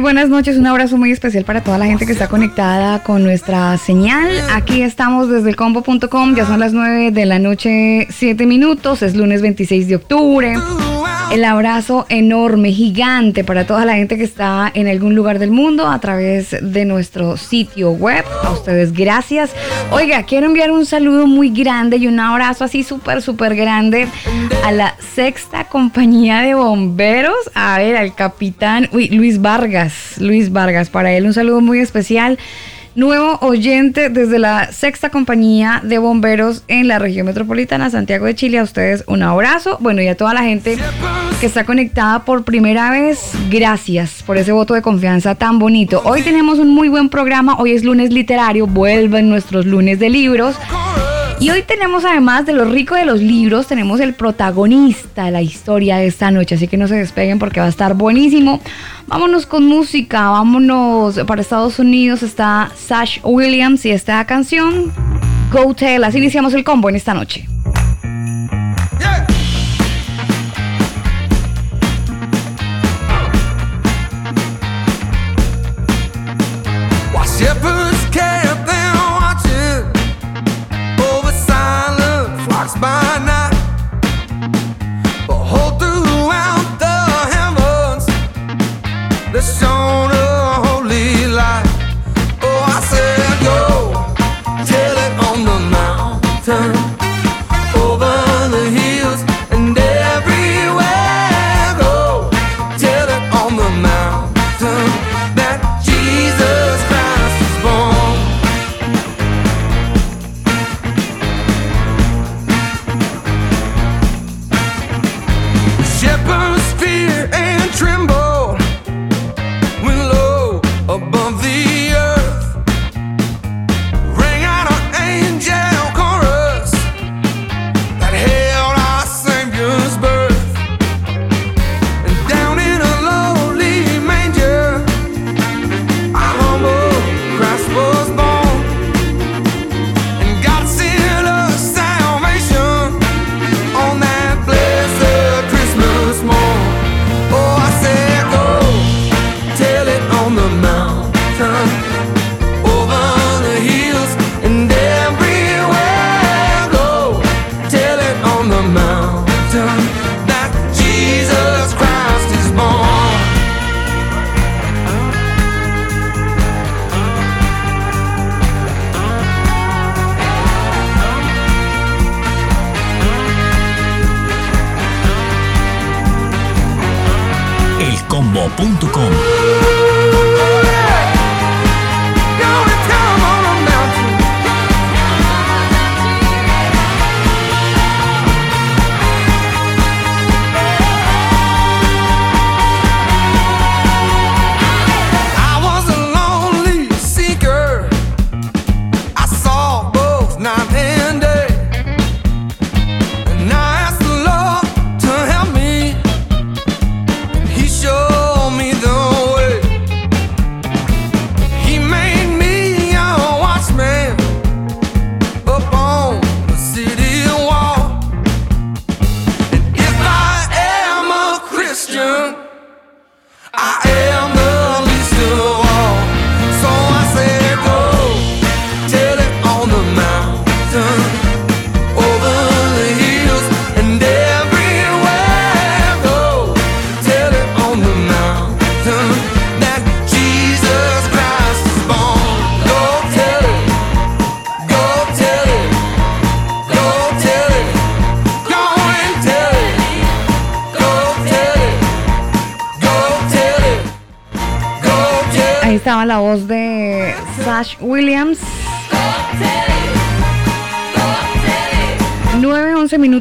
Buenas noches, un abrazo muy especial para toda la gente que está conectada con nuestra señal. Aquí estamos desde combo.com, ya son las 9 de la noche, 7 minutos, es lunes 26 de octubre. El abrazo enorme, gigante para toda la gente que está en algún lugar del mundo a través de nuestro sitio web. A ustedes gracias. Oiga, quiero enviar un saludo muy grande y un abrazo así súper, súper grande a la sexta compañía de bomberos. A ver, al capitán uy, Luis Vargas. Luis Vargas, para él un saludo muy especial nuevo oyente desde la sexta compañía de bomberos en la región metropolitana Santiago de Chile. A ustedes un abrazo. Bueno, y a toda la gente que está conectada por primera vez, gracias por ese voto de confianza tan bonito. Hoy tenemos un muy buen programa. Hoy es lunes literario. Vuelven nuestros lunes de libros. Y hoy tenemos, además de lo rico de los libros, tenemos el protagonista de la historia de esta noche. Así que no se despeguen porque va a estar buenísimo. Vámonos con música, vámonos para Estados Unidos. Está Sash Williams y esta canción, Go Tell. Así iniciamos el combo en esta noche.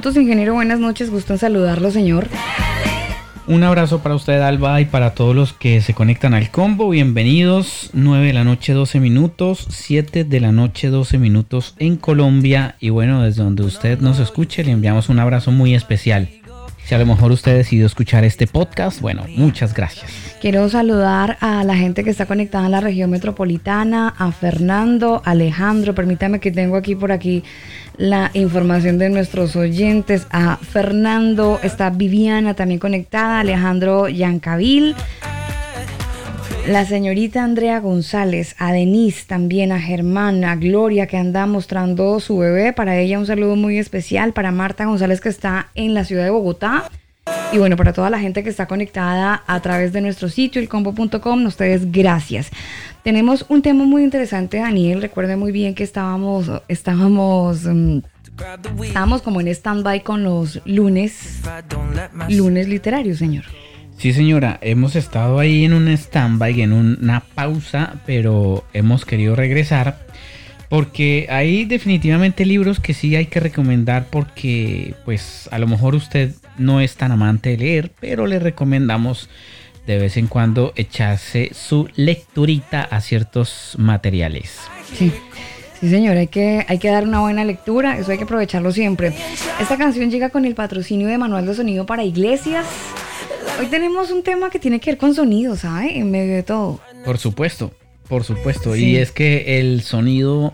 Minutos, ingeniero. Buenas noches. Gusto en saludarlo, señor. Un abrazo para usted, Alba, y para todos los que se conectan al combo. Bienvenidos. 9 de la noche, 12 minutos. 7 de la noche, 12 minutos en Colombia. Y bueno, desde donde usted nos escuche, le enviamos un abrazo muy especial. Si a lo mejor usted decidió escuchar este podcast, bueno, muchas gracias. Quiero saludar a la gente que está conectada en la región metropolitana, a Fernando, Alejandro, permítame que tengo aquí por aquí la información de nuestros oyentes, a Fernando, está Viviana también conectada, Alejandro Yancavil, la señorita Andrea González, a Denise también, a Germán, a Gloria que anda mostrando su bebé. Para ella un saludo muy especial. Para Marta González que está en la ciudad de Bogotá. Y bueno, para toda la gente que está conectada a través de nuestro sitio, elcombo.com, ustedes gracias. Tenemos un tema muy interesante, Daniel. Recuerde muy bien que estábamos, estábamos, mm, estábamos como en stand-by con los lunes, lunes literarios, señor. Sí, señora, hemos estado ahí en un stand-by, en una pausa, pero hemos querido regresar porque hay definitivamente libros que sí hay que recomendar porque pues a lo mejor usted no es tan amante de leer, pero le recomendamos de vez en cuando echarse su lecturita a ciertos materiales. Sí. Sí, señor, hay que, hay que dar una buena lectura, eso hay que aprovecharlo siempre. Esta canción llega con el patrocinio de Manual de Sonido para Iglesias. Hoy tenemos un tema que tiene que ver con sonido, ¿sabe? En medio de todo. Por supuesto, por supuesto. Y es que el sonido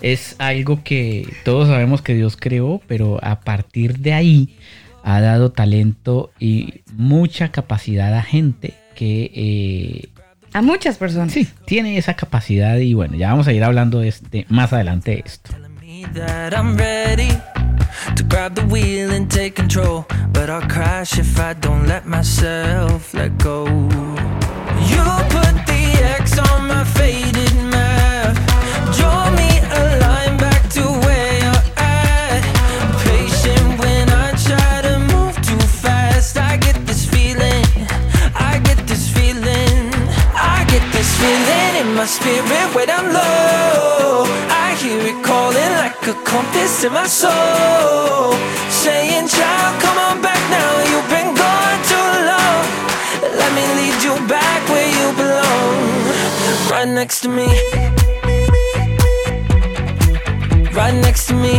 es algo que todos sabemos que Dios creó, pero a partir de ahí ha dado talento y mucha capacidad a gente que... Eh, a muchas personas. Sí, tiene esa capacidad y bueno, ya vamos a ir hablando de este, más adelante de esto. To grab the wheel and take control. But I'll crash if I don't let myself let go. You put the X on my faded map. Draw me a line back to where you're at. Patient when I try to move too fast. I get this feeling. I get this feeling. I get this feeling in my spirit when I'm low. I hear it calling like a compass in my soul. Saying, child, come on back now. You've been gone too long. Let me lead you back where you belong. Right next to me. Right next to me.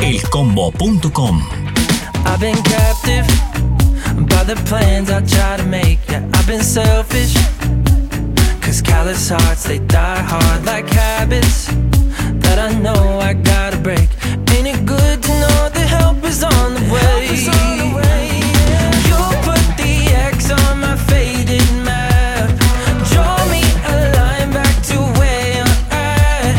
Elcombo.com I've been captive by the plans I try to make. Yeah, I've been selfish. Callous hearts, they die hard like habits that I know I gotta break. Ain't it good to know that help is on the way? You put the X on my faded map. Draw me a line back to where you're at.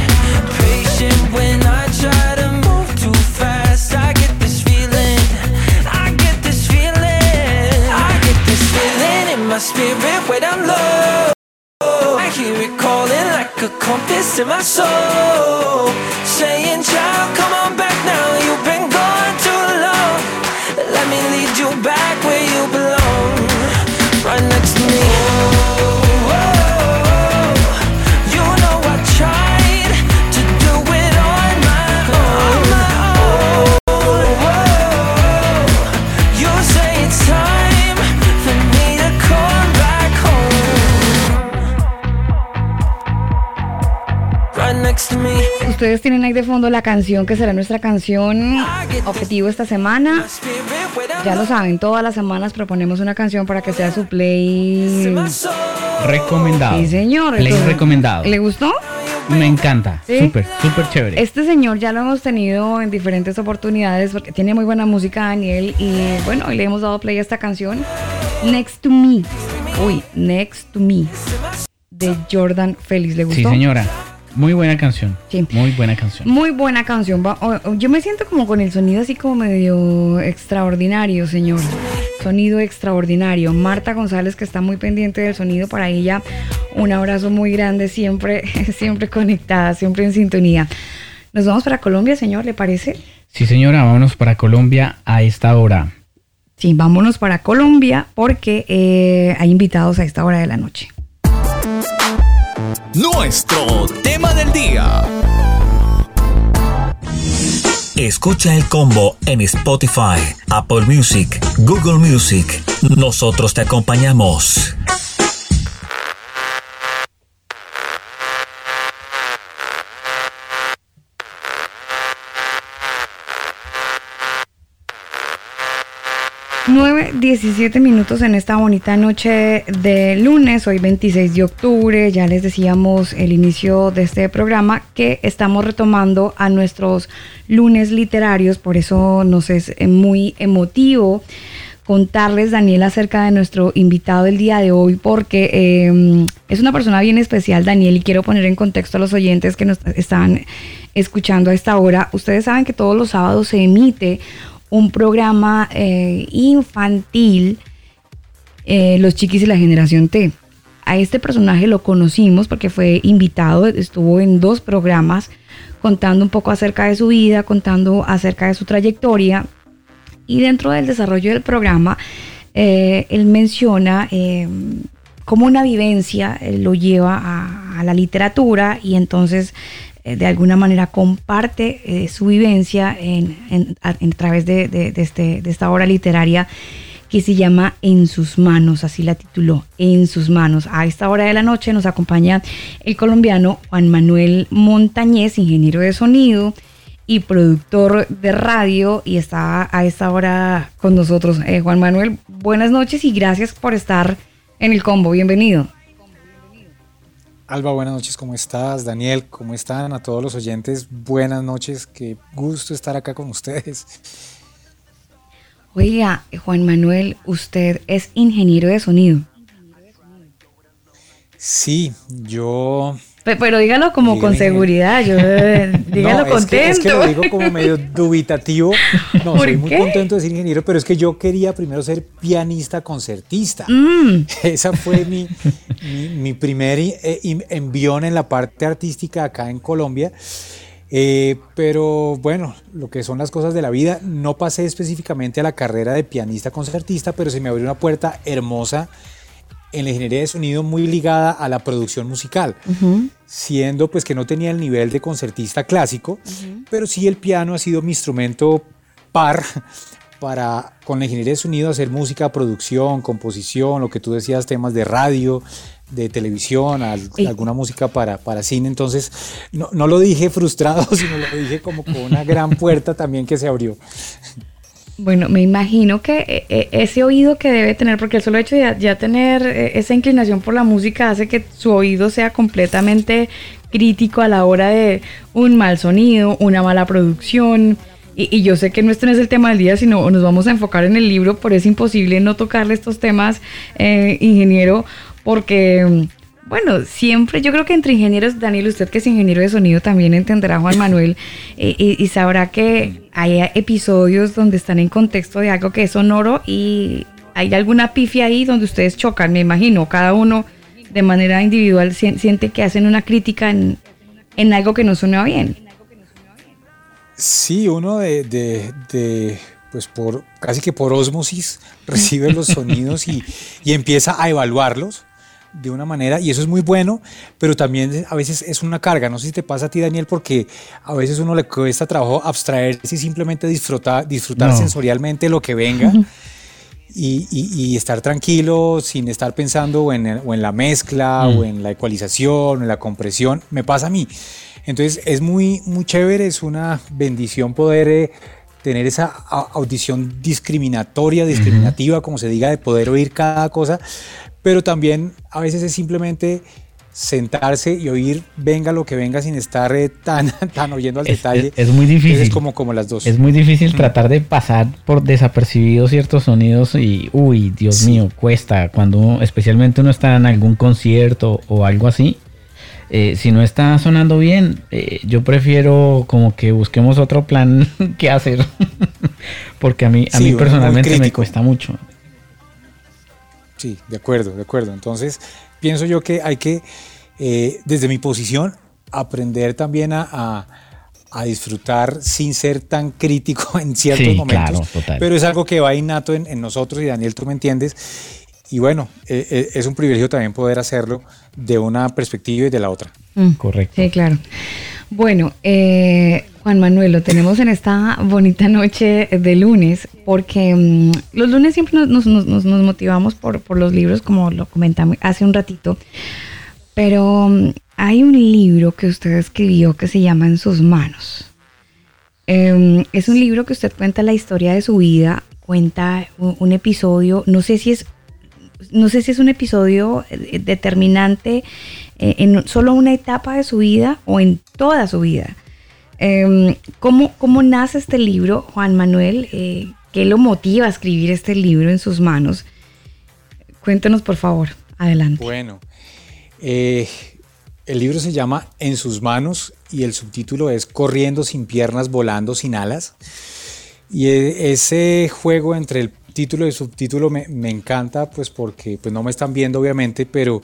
Patient when I try to move too fast. I get this feeling. I get this feeling. I get this feeling in my spirit when I'm low. Like a compass in my soul. Saying, child, come on back now. You've been gone too long. Let me lead you back where you Ustedes tienen ahí de fondo la canción que será nuestra canción objetivo esta semana. Ya lo saben, todas las semanas proponemos una canción para que sea su play. Recomendado. Sí, señor. Play Entonces, recomendado. ¿Le gustó? Me encanta. Sí. Súper, súper chévere. Este señor ya lo hemos tenido en diferentes oportunidades porque tiene muy buena música, Daniel. Y bueno, hoy le hemos dado play a esta canción. Next to Me. Uy, Next to Me. De Jordan Félix. ¿Le gustó? Sí, señora. Muy buena canción. Sí. Muy buena canción. Muy buena canción. Yo me siento como con el sonido así como medio extraordinario, señor. Sonido extraordinario. Marta González, que está muy pendiente del sonido, para ella un abrazo muy grande, siempre, siempre conectada, siempre en sintonía. Nos vamos para Colombia, señor, ¿le parece? Sí, señora, vámonos para Colombia a esta hora. Sí, vámonos para Colombia porque eh, hay invitados a esta hora de la noche. Nuestro tema del día. Escucha el combo en Spotify, Apple Music, Google Music. Nosotros te acompañamos. 9, 17 minutos en esta bonita noche de lunes, hoy 26 de octubre, ya les decíamos el inicio de este programa que estamos retomando a nuestros lunes literarios, por eso nos es muy emotivo contarles, Daniel, acerca de nuestro invitado del día de hoy, porque em, es una persona bien especial, Daniel, y quiero poner en contexto a los oyentes que nos están escuchando a esta hora. Ustedes saben que todos los sábados se emite un programa eh, infantil, eh, Los Chiquis y la Generación T. A este personaje lo conocimos porque fue invitado, estuvo en dos programas contando un poco acerca de su vida, contando acerca de su trayectoria. Y dentro del desarrollo del programa, eh, él menciona cómo una vivencia lo lleva a, a, la literatura y entonces de alguna manera comparte eh, su vivencia en, a, través de, este, de esta obra literaria que se llama En sus manos, así la tituló, En sus manos. A esta hora de la noche nos acompaña el colombiano Juan Manuel Montañez, ingeniero de sonido y productor de radio, y está a esta hora con nosotros. Eh, Juan Manuel, buenas noches y gracias por estar en el combo. Bienvenido. Alba, buenas noches, ¿cómo estás? Daniel, ¿cómo están? A todos los oyentes, buenas noches, qué gusto estar acá con ustedes. Oiga, Juan Manuel, usted es ingeniero de sonido. Sí, yo pero, dígalo como con seguridad, yo, eh, dígalo contento. es que lo digo como medio dubitativo. No, soy muy contento de ser ingeniero, pero es que yo quería primero ser pianista concertista. Mm. Esa fue mi, mi, primer eh, envión en la parte artística acá en Colombia. Eh, pero bueno, lo que son las cosas de la vida, no pasé específicamente a la carrera de pianista concertista, pero se me abrió una puerta hermosa en la ingeniería de sonido muy ligada a la producción musical, siendo pues que no tenía el nivel de concertista clásico, pero sí el piano ha sido mi instrumento par para con la ingeniería de sonido hacer música, producción, composición, lo que tú decías, temas de radio, de televisión, alguna música para, para cine. Entonces, no, no lo dije frustrado, sino lo dije como con una gran puerta también que se abrió. Bueno, me imagino que eh, eh, ese oído que debe tener, porque el solo hecho de ya tener eh, esa inclinación por la música hace que su oído sea completamente crítico a la hora de un mal sonido, una mala producción. Y, yo sé que no este no es el tema del día, sino nos vamos a enfocar en el libro, por es imposible no tocarle estos temas, ingeniero, porque bueno, siempre, yo creo que entre ingenieros, Daniel, usted que es ingeniero de sonido también entenderá, Juan Manuel, eh, y, sabrá que hay episodios donde están en contexto de algo que es sonoro y hay alguna pifia ahí donde ustedes chocan, me imagino, cada uno de manera individual siente que hacen una crítica en, algo que no suena bien. Sí, uno de, de, pues por casi que por osmosis recibe los sonidos y, y empieza a evaluarlos de una manera y eso es muy bueno, pero también a veces es una carga. No sé si te pasa a ti, Daniel, porque a veces uno le cuesta trabajo abstraerse y simplemente disfrutar, disfrutar sensorialmente lo que venga. Y, estar tranquilo sin estar pensando o en, o en la mezcla o mm. en la ecualización o en la compresión. Me pasa a mí. Entonces es muy, muy chévere, es una bendición poder eh, tener esa audición discriminatoria, discriminativa, como se diga, de poder oír cada cosa, pero también a veces es simplemente sentarse y oír venga lo que venga sin estar eh, tan, tan oyendo al detalle. Es, muy difícil. Es como, como las dos. Es muy difícil tratar de pasar por desapercibidos ciertos sonidos y, uy, Dios mío, cuesta. Cuando especialmente uno está en algún concierto o algo así. Eh, si no está sonando bien, eh, yo prefiero como que busquemos otro plan que hacer. Porque a mí, a mí personalmente me cuesta mucho. Sí, de acuerdo, de acuerdo. Entonces, pienso yo que hay que, eh, desde mi posición, aprender también a, disfrutar sin ser tan crítico en ciertos momentos. pero es algo que va innato en, nosotros y Daniel, tú me entiendes. Y bueno, eh, eh, es un privilegio también poder hacerlo de una perspectiva y de la otra. Mm, Correcto. Sí, claro. Bueno, Juan Manuel, lo tenemos en esta bonita noche de lunes, porque mm, los lunes siempre nos, motivamos por, los libros, como lo comentamos hace un ratito, pero mm, hay un libro que usted escribió que se llama En sus manos. Em, es un libro que usted cuenta la historia de su vida, cuenta un, episodio, no sé si es, no sé si es un episodio eh, determinante eh, en solo una etapa de su vida o en toda su vida Em, ¿cómo, nace este libro, Juan Manuel? Eh, ¿Qué lo motiva a escribir este libro en sus manos? Cuéntenos, por favor. Adelante. Bueno, eh, el libro se llama En sus manos y el subtítulo es Corriendo sin piernas, volando sin alas. Y e, ese juego entre el título y el subtítulo me, encanta, pues porque pues no me están viendo obviamente, pero,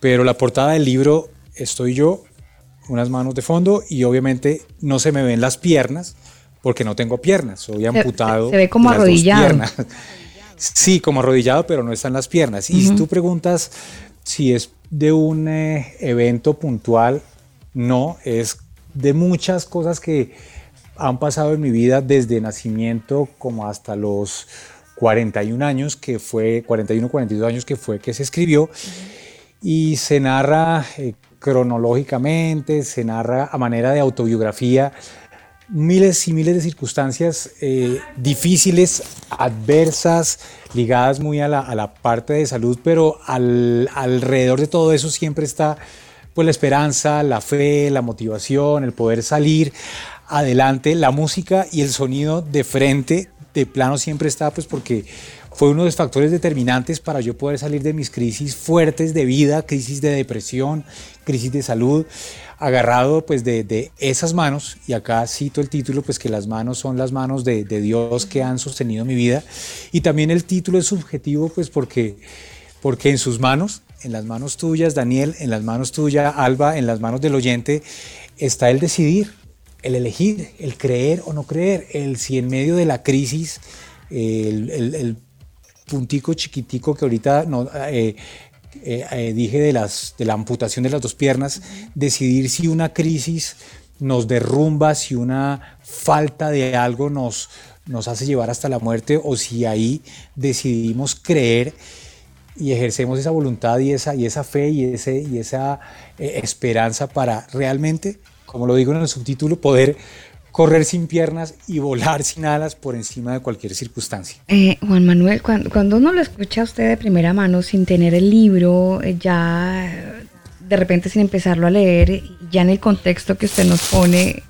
pero la portada del libro estoy yo unas manos de fondo y obviamente no se me ven las piernas porque no tengo piernas, soy amputado. Se, ve como arrodillado. Sí, como arrodillado, pero no están las piernas. Y si tú preguntas si es de un eh, evento puntual, no, es de muchas cosas que han pasado en mi vida desde nacimiento como hasta los 41 años, que fue 41, 42 años que fue que se escribió. Y se narra eh, cronológicamente, se narra a manera de autobiografía miles y miles de circunstancias eh, difíciles, adversas, ligadas muy a la, parte de salud, pero alrededor de todo eso siempre está pues, la esperanza, la fe, la motivación, el poder salir adelante, la música y el sonido de frente, de plano siempre está, pues porque fue uno de los factores determinantes para yo poder salir de mis crisis fuertes de vida, crisis de depresión, crisis de salud, agarrado pues de, esas manos, y acá cito el título, pues que las manos son las manos de, Dios que han sostenido mi vida, y también el título es subjetivo pues porque, porque en sus manos, en las manos tuyas, Daniel, en las manos tuyas, Alba, en las manos del oyente, está el decidir, el elegir, el creer o no creer, el si en medio de la crisis, el, puntico chiquitico que ahorita no, eh, eh, eh, dije de, las, de la amputación de las dos piernas, decidir si una crisis nos derrumba, si una falta de algo nos, nos hace llevar hasta la muerte o si ahí decidimos creer y ejercemos esa voluntad y esa, y esa fe y, ese, y esa esperanza para realmente, como lo digo en el subtítulo, poder correr sin piernas y volar sin alas por encima de cualquier circunstancia. Eh, Juan Manuel, cuando, uno lo escucha a usted de primera mano sin tener el libro, eh, ya de repente sin empezarlo a leer, ya en el contexto que usted nos pone,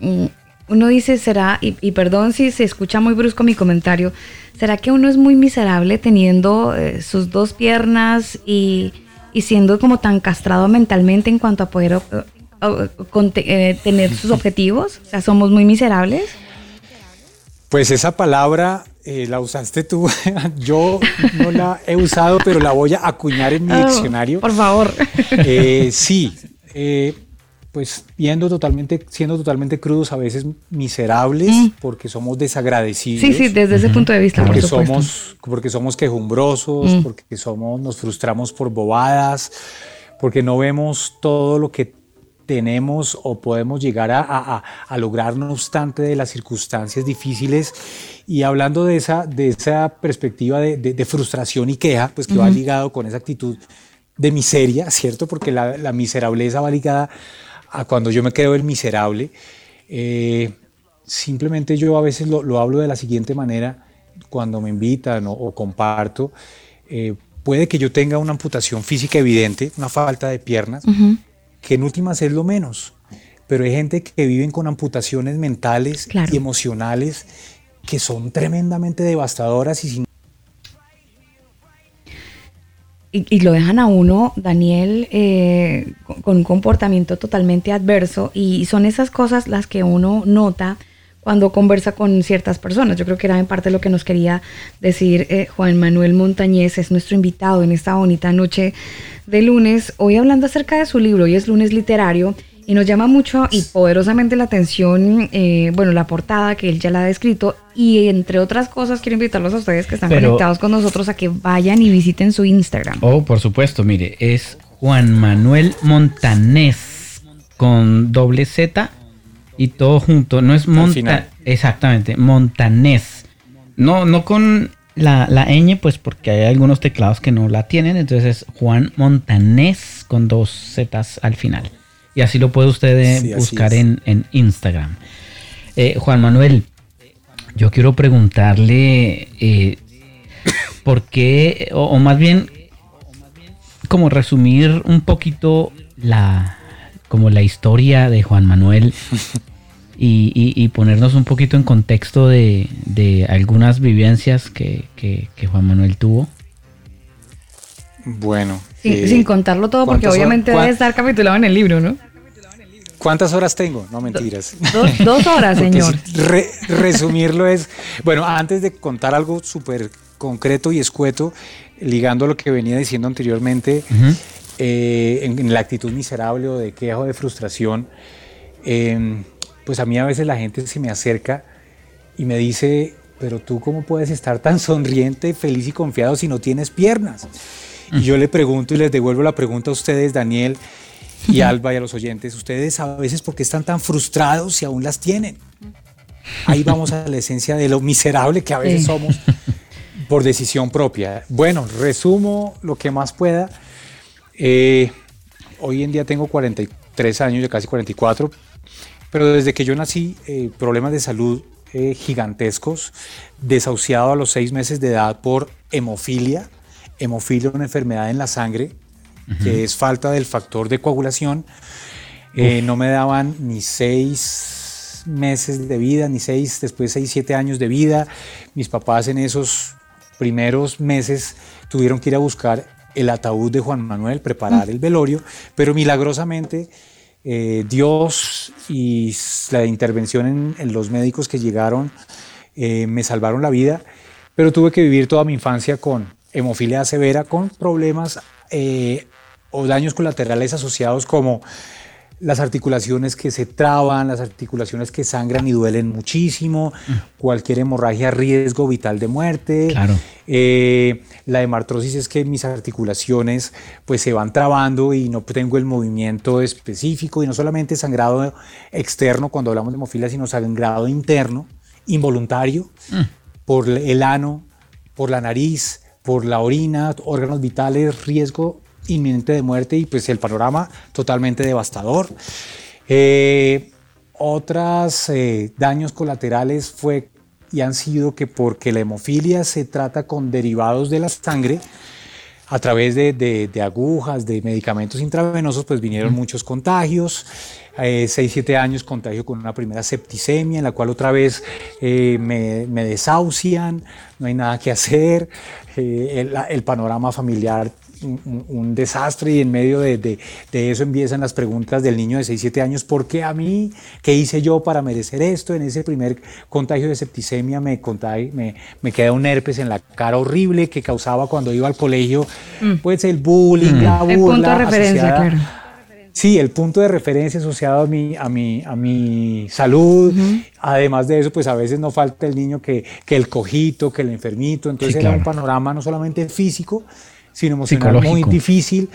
mm, uno dice, será, y, perdón si se escucha muy brusco mi comentario, ¿será que uno es muy miserable teniendo eh, sus dos piernas y, y siendo como tan castrado mentalmente en cuanto a poder con, eh, tener sus objetivos? O sea, somos muy miserables. Pues esa palabra eh, la usaste tú. Yo no la he usado, pero la voy a acuñar en mi oh, diccionario. Por favor. Eh, sí, pues viendo totalmente, siendo totalmente crudos, a veces miserables, mm. porque somos desagradecidos. Sí, sí, desde ese punto de vista. Porque somos, porque somos quejumbrosos, mm. porque somos, nos frustramos por bobadas, porque no vemos todo lo que tenemos o podemos llegar a, lograr no obstante de las circunstancias difíciles. Y hablando de esa, de esa perspectiva de, frustración y queja, pues que va ligado con esa actitud de miseria, ¿cierto? Porque la, la miserableza va ligada a cuando yo me creo el miserable. Eh, simplemente yo a veces lo, hablo de la siguiente manera cuando me invitan o, comparto. Eh, puede que yo tenga una amputación física evidente, una falta de piernas, que en últimas es lo menos. Pero hay gente que viven con amputaciones mentales y emocionales que son tremendamente devastadoras y sin y, lo dejan a uno, Daniel, eh, con un comportamiento totalmente adverso y son esas cosas las que uno nota cuando conversa con ciertas personas. Yo creo que era en parte lo que nos quería decir eh, Juan Manuel Montañez, es nuestro invitado en esta bonita noche de lunes, hoy hablando acerca de su libro, hoy es lunes literario, y nos llama mucho y poderosamente la atención, eh, bueno, la portada que él ya la ha descrito, y entre otras cosas quiero invitarlos a ustedes que están conectados con nosotros a que vayan y visiten su Instagram. Oh, por supuesto, mire, es Juan Manuel Montanés con doble Z y todo junto. No es Monta, exactamente, Montanés. No, no con la, la ñ, pues porque hay algunos teclados que no la tienen. Entonces es Juan Montanés con dos zetas al final. Y así lo puede usted eh, buscar en, Instagram. Eh, Juan Manuel, yo quiero preguntarle eh, por qué, o, más bien, como resumir un poquito la, como la historia de Juan Manuel y, ponernos un poquito en contexto de, algunas vivencias que, Juan Manuel tuvo. Bueno. Eh, sin contarlo todo, porque obviamente debe estar capitulado en el libro, ¿no? ¿Cuántas horas tengo? No mentiras. Dos, horas, señor. resumirlo es, bueno, antes de contar algo súper concreto y escueto, ligando lo que venía diciendo anteriormente, eh, en, la actitud miserable o de queja o de frustración, em, pues a mí a veces la gente se me acerca y me dice, pero tú cómo puedes estar tan sonriente, feliz y confiado si no tienes piernas? Y yo le pregunto y les devuelvo la pregunta a ustedes, Daniel y Alba y a los oyentes, ustedes a veces por qué están tan frustrados si aún las tienen. Ahí vamos a la esencia de lo miserable que a veces somos por decisión propia. Bueno, resumo lo que más pueda. Eh, hoy en día tengo 43 años, ya casi 44, pero desde que yo nací, eh, problemas de salud eh, gigantescos, desahuciado a los seis meses de edad por hemofilia, hemofilia, una enfermedad en la sangre, que es falta del factor de coagulación. Eh, no me daban ni seis meses de vida, ni seis, después seis, siete años de vida. Mis papás en esos primeros meses tuvieron que ir a buscar el ataúd de Juan Manuel, preparar el velorio, pero milagrosamente eh, Dios y la intervención en, los médicos que llegaron eh, me salvaron la vida, pero tuve que vivir toda mi infancia con hemofilia severa, con problemas eh, o daños colaterales asociados como las articulaciones que se traban, las articulaciones que sangran y duelen muchísimo, mm. cualquier hemorragia, riesgo vital de muerte. Claro. Eh, la hemartrosis es que mis articulaciones pues se van trabando y no tengo el movimiento específico y no solamente sangrado externo cuando hablamos de hemofilia, sino sangrado interno, involuntario, mm. por el ano, por la nariz, por la orina, órganos vitales, riesgo inminente de muerte y pues el panorama totalmente devastador. Eh, otras eh, daños colaterales fue y han sido que porque la hemofilia se trata con derivados de la sangre, a través de, agujas, de medicamentos intravenosos, pues vinieron muchos contagios. Eh, 6, 7 años contagio con una primera septicemia, en la cual otra vez eh, me, me, desahucian, no hay nada que hacer, el, el, panorama familiar un, desastre y en medio de, eso empiezan las preguntas del niño de 6, 7 años, ¿por qué a mí? ¿Qué hice yo para merecer esto? En ese primer contagio de septicemia me, me, me queda un herpes en la cara horrible que causaba cuando iba al colegio, mm. pues el bullying, mm. la burla. El punto de referencia, claro. Sí, el punto de referencia asociado a mi, a mi, a mi salud. Además de eso, pues a veces no falta el niño que, que el cojito, que el enfermito. Entonces era un panorama no solamente físico, sino emocional muy difícil,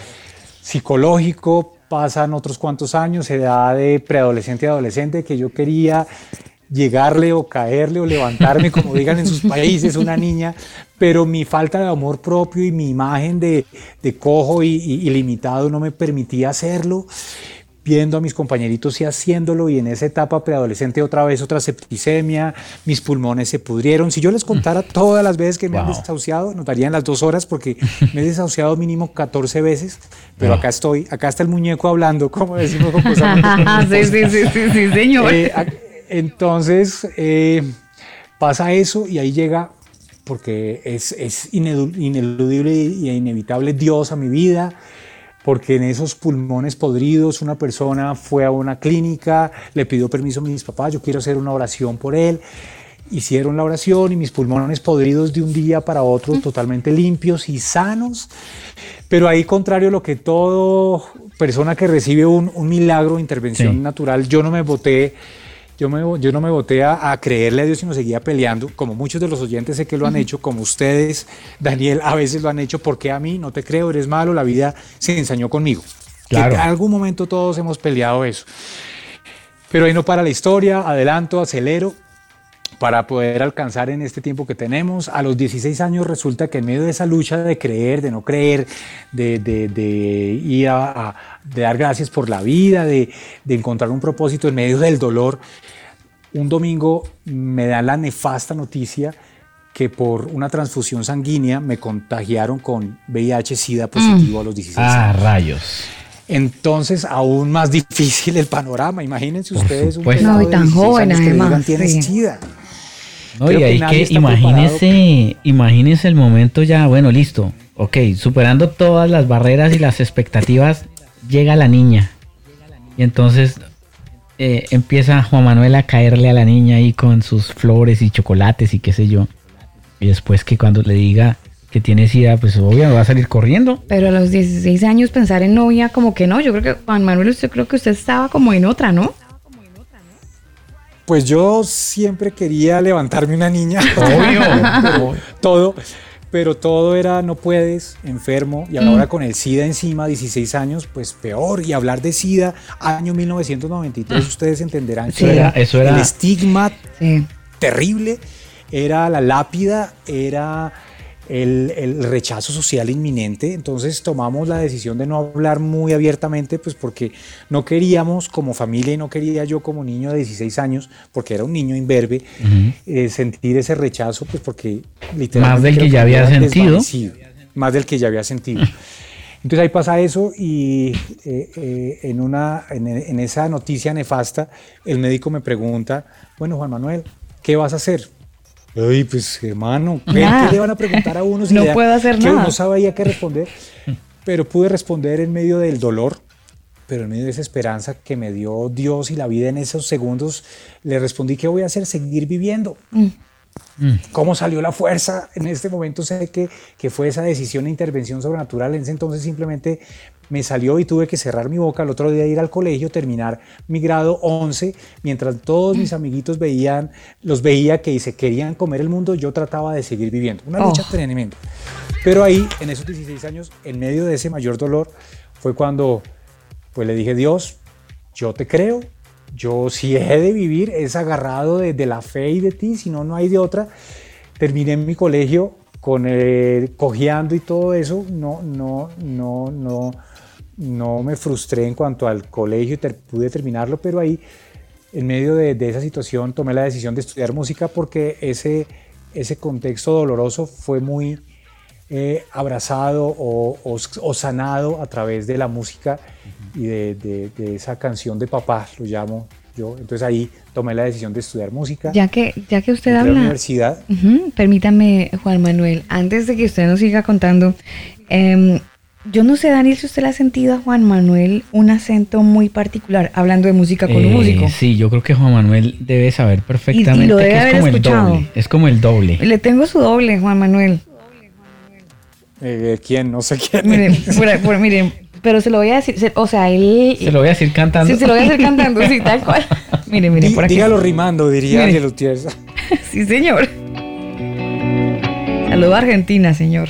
psicológico, pasan otros cuantos años, edad de preadolescente y adolescente, que yo quería llegarle o caerle o levantarme, como digan en sus países, una niña, pero mi falta de amor propio y mi imagen de, cojo y, y, limitado no me permitía hacerlo viendo a mis compañeritos y haciéndolo y en esa etapa preadolescente otra vez otra septicemia, mis pulmones se pudrieron. Si yo les contara todas las veces que me han desahuciado, notarían las dos horas porque me he desahuciado mínimo 14 veces, pero acá estoy, acá está el muñeco hablando, como decimos con sí, sí, sí, sí, sí, señor. Eh, entonces eh, pasa eso y ahí llega porque es, es ineludible y inevitable Dios a mi vida porque en esos pulmones podridos una persona fue a una clínica, le pidió permiso a mis papás, yo quiero hacer una oración por él. Hicieron la oración y mis pulmones podridos de un día para otro totalmente limpios y sanos. Pero ahí, contrario a lo que todo persona que recibe un, milagro, intervención natural, yo no me boté yo, no me boté a, creerle a Dios, sino seguía peleando, como muchos de los oyentes sé que lo han hecho, como ustedes, Daniel, a veces lo han hecho, porque a mí no te creo, eres malo, la vida se ensañó conmigo. Claro. en algún momento todos hemos peleado eso. Pero ahí no para la historia, adelanto, acelero para poder alcanzar en este tiempo que tenemos. A los 16 años resulta que en medio de esa lucha de creer, de no creer, de, ir a, dar gracias por la vida, de, encontrar un propósito en medio del dolor, un domingo me dan la nefasta noticia que por una transfusión sanguínea me contagiaron con VIH-Sida positivo a los 16 ah, años. Ah, rayos. Entonces, aún más difícil el panorama. Imagínense ustedes un no, y tan joven además. Que SIDA. No, y ahí que imagínese, imagínese el momento ya, bueno, listo, ok, superando todas las barreras y las expectativas, llega la niña. Y entonces eh, empieza Juan Manuel a caerle a la niña ahí con sus flores y chocolates y qué sé yo. Y después que cuando le diga que tiene sida, pues obvio va a salir corriendo. Pero a los 16 años pensar en novia como que no, yo creo que Juan Manuel, usted creo que usted estaba como en otra, ¿no? Pues yo siempre quería levantarme una niña. Obvio. todo, pero todo era no puedes, enfermo, y ahora mm. con el SIDA encima, 16 años, pues peor. Y hablar de SIDA, año 1993, ah. ustedes entenderán que era, eso era, el estigma terrible, era la lápida, era el, rechazo social inminente, entonces tomamos la decisión de no hablar muy abiertamente, pues porque no queríamos como familia y no quería yo como niño de 16 años, porque era un niño imberbe, eh, sentir ese rechazo, pues porque literalmente... Más del que ya había sentido. Más del que ya había sentido. Entonces ahí pasa eso y eh, eh, en, una, en esa noticia nefasta, el médico me pregunta, bueno Juan Manuel, ¿qué vas a hacer? Ay, pues hermano, ¿qué, le van a preguntar a uno si no puedo hacer nada? No sabía qué responder, pero pude responder en medio del dolor, pero en medio de esa esperanza que me dio Dios y la vida en esos segundos, le respondí, ¿qué voy a hacer? Seguir viviendo. Mm. Mm. ¿Cómo salió la fuerza? En este momento sé que, que fue esa decisión e intervención sobrenatural. En ese entonces simplemente me salió y tuve que cerrar mi boca. El otro día ir al colegio, terminar mi grado 11, mientras todos mis amiguitos veían, los veía que se querían comer el mundo, yo trataba de seguir viviendo. Una lucha oh. tremenda. Pero ahí, en esos 16 años, en medio de ese mayor dolor, fue cuando pues le dije, Dios, yo te creo, yo si he de vivir es agarrado de, la fe y de ti, si no, no hay de otra. Terminé en mi colegio con eh, cojeando y todo eso, no, no, no, no, no me frustré en cuanto al colegio y pude terminarlo, pero ahí en medio de, esa situación tomé la decisión de estudiar música porque ese, ese contexto doloroso fue muy eh, abrazado o, sanado a través de la música y de, esa canción de papá, lo llamo yo. Entonces ahí tomé la decisión de estudiar música. Ya que, ya que usted habla... La universidad. permítame, Juan Manuel, antes de que usted nos siga contando, eh, yo no sé, Daniel, si usted le ha sentido a Juan Manuel un acento muy particular, hablando de música con un eh, músico. Sí, yo creo que Juan Manuel debe saber perfectamente que es como el doble. Es como el doble. Le tengo su doble, Juan Manuel. Eh, ¿Quién? No sé quién. Miren, pero se lo voy a decir, o sea, él... Se lo voy a decir cantando. Sí, se lo voy a decir cantando, sí, tal cual. Miren, miren, por aquí. Dígalo rimando, diría Ángel Gutiérrez. sí, señor. Saludo a Argentina, señor.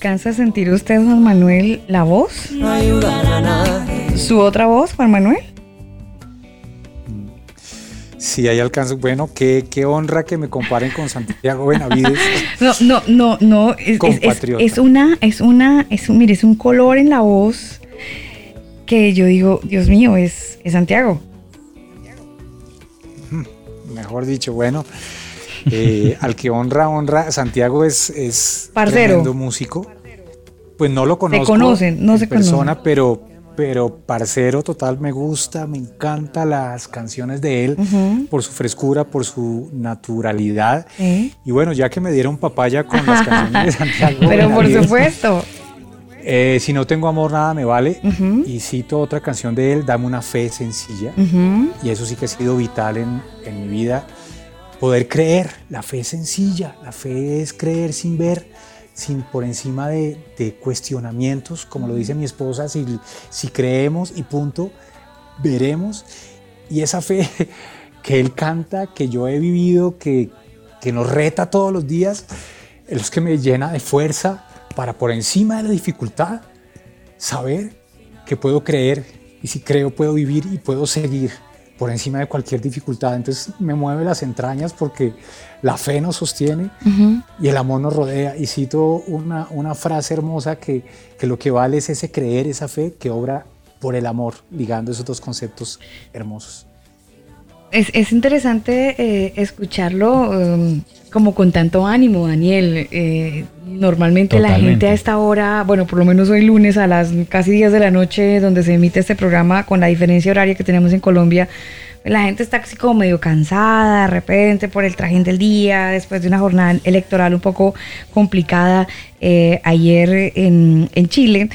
alcanza a sentir usted, Juan Manuel, la voz? no ayudan a nadie. ¿Su otra voz, Juan Manuel? Si hay alcance, bueno, qué, qué honra que me comparen con Santiago Benavides. No, no, no, no. Es, es- es una, es una, es un, mire, es un color en la voz que yo digo, Dios mío, es, es Santiago. Mejor dicho, bueno, eh, al que honra, honra. Santiago es, es Parcero. tremendo músico. Pues no lo conozco conocen, no en se persona, conocen. pero, pero parcero total, me gusta, me encantan las canciones de él por su frescura, por su naturalidad. Y bueno, ya que me dieron papaya con las canciones de Santiago. Pero por Benavides, supuesto. eh, si no tengo amor, nada me vale. Y cito otra canción de él, Dame una fe sencilla. Y eso sí que ha sido vital en, en mi vida. Poder creer, la fe es sencilla, la fe es creer sin ver, sin por encima de, cuestionamientos, como lo dice mi esposa, si, si creemos y punto, veremos. Y esa fe que él canta, que yo he vivido, que, que nos reta todos los días, es que me llena de fuerza para por encima de la dificultad saber que puedo creer y si creo puedo vivir y puedo seguir por encima de cualquier dificultad. Entonces me mueve las entrañas porque la fe nos sostiene y el amor nos rodea. Y cito una, una frase hermosa que, que lo que vale es ese creer, esa fe que obra por el amor, ligando esos dos conceptos hermosos. Es, es interesante eh, escucharlo um, como con tanto ánimo, Daniel. Eh, normalmente la gente a esta hora, bueno, por lo menos hoy lunes a las casi 10 de la noche, donde se emite este programa, con la diferencia horaria que tenemos en Colombia, la gente está así como medio cansada de repente por el trajín del día, después de una jornada electoral un poco complicada eh, ayer en, en Chile.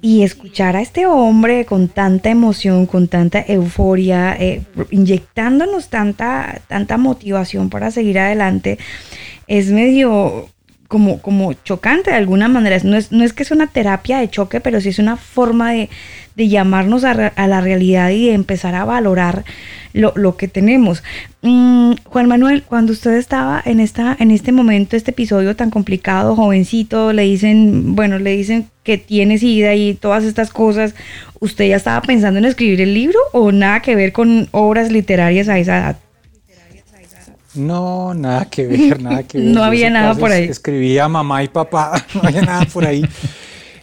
Y escuchar a este hombre con tanta emoción, con tanta euforia, eh, inyectándonos tanta, tanta motivación para seguir adelante, es medio como, como chocante de alguna manera. No es, no es que es una terapia de choque, pero sí es una forma de, de llamarnos a, la realidad y de empezar a valorar lo, lo que tenemos. Mm, Juan Manuel, cuando usted estaba en, esta, en este momento, este episodio tan complicado, jovencito, le dicen, bueno, le dicen que tiene sida y todas estas cosas, ¿usted ya estaba pensando en escribir el libro o nada que ver con obras literarias a esa edad? No, nada que ver, nada que ver. No había nada por ahí. Escribía mamá y papá, no había nada por ahí.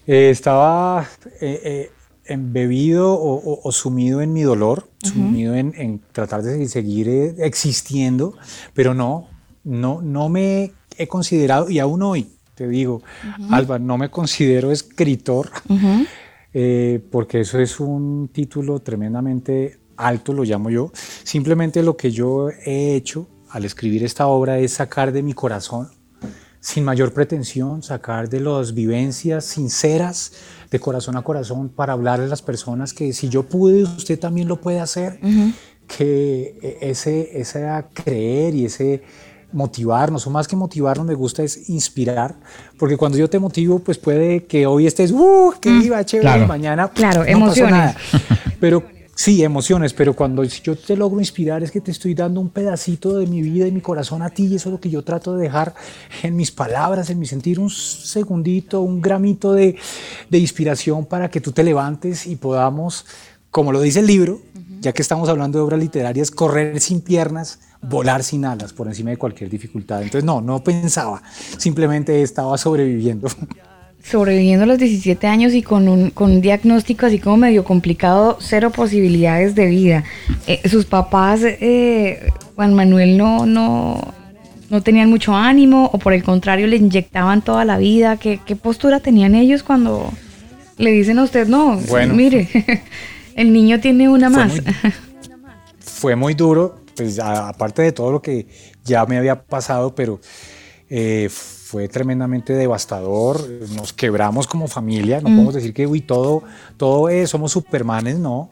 Eh, estaba eh, eh, embebido o, o- o sumido en mi dolor, sumido en, en tratar de seguir, eh, existiendo, pero no, no, no me he considerado, y aún hoy te digo, Alba, no me considero escritor, eh, porque eso es un título tremendamente alto, lo llamo yo. Simplemente lo que yo he hecho al escribir esta obra es sacar de mi corazón, sin mayor pretensión, sacar de las vivencias sinceras, de corazón a corazón, para hablarle a las personas que si yo pude, usted también lo puede hacer, que eh, ese, ese creer y ese motivarnos, o más que motivarnos, me gusta es inspirar, porque cuando yo te motivo, pues puede que hoy estés, ¡uh! ¡Qué viva, chévere! Claro. y mañana Claro, no pasó emociones. nada. Pero sí, emociones, pero cuando yo te logro inspirar es que te estoy dando un pedacito de mi vida y mi corazón a ti, y eso es lo que yo trato de dejar en mis palabras, en mi sentir, un segundito, un gramito de, de inspiración para que tú te levantes y podamos, como lo dice el libro, ya que estamos hablando de obras literarias, correr sin piernas, volar sin alas por encima de cualquier dificultad. Entonces, no, no pensaba, simplemente estaba sobreviviendo. sobreviviendo a los 17 años y con un, con un diagnóstico así como medio complicado, cero posibilidades de vida. Eh, sus papás, eh, Juan Manuel, no, no, no tenían mucho ánimo o por el contrario le inyectaban toda la vida. ¿Qué, qué postura tenían ellos cuando le dicen a usted, no, Bueno. mire, el niño tiene una Fue más? muy- fue muy duro, pues a- aparte de todo lo que ya me había pasado, pero eh, fue tremendamente devastador. Nos quebramos como familia, no podemos decir que uy, todo, todo es, somos supermanes, no.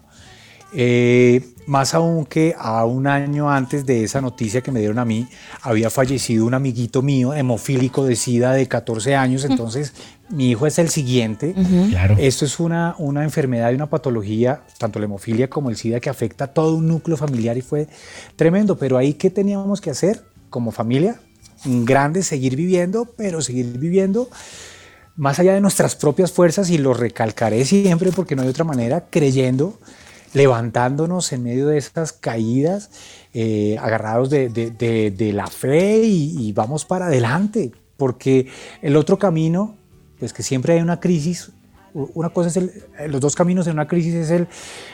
Eh, más aún que a un año antes de esa noticia que me dieron a mí, había fallecido un amiguito mío, hemofílico de SIDA de 14 años, entonces mi hijo es el siguiente. Claro. Esto es una, una enfermedad y una patología, tanto la hemofilia como el SIDA, que afecta a todo un núcleo familiar y fue tremendo. Pero ahí, ¿qué teníamos que hacer como familia? Grande seguir viviendo, pero seguir viviendo más allá de nuestras propias fuerzas y lo recalcaré siempre porque no hay otra manera, creyendo, levantándonos en medio de esas caídas, eh, agarrados de, la fe y, vamos para adelante, porque el otro camino, pues que siempre hay una crisis, una cosa es el, los dos caminos en una crisis es el,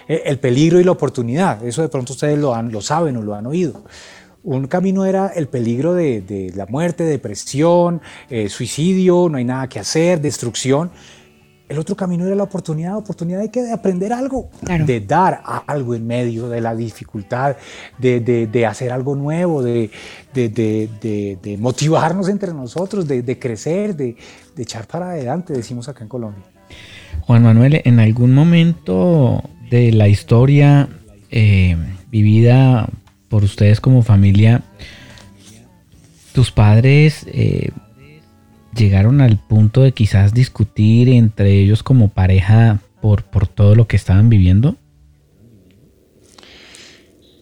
el peligro y la oportunidad, eso de pronto ustedes lo, han, lo saben o lo han oído. Un camino era el peligro de, la muerte, depresión, eh, suicidio, no hay nada que hacer, destrucción. El otro camino era la oportunidad, oportunidad de, que, de aprender algo, de dar algo en medio de la dificultad, de, hacer algo nuevo, de, motivarnos entre nosotros, de, crecer, de, echar para adelante, decimos acá en Colombia. Juan Manuel, en algún momento de la historia eh, vivida por ustedes como familia, tus padres eh, llegaron al punto de quizás discutir entre ellos como pareja por, por todo lo que estaban viviendo?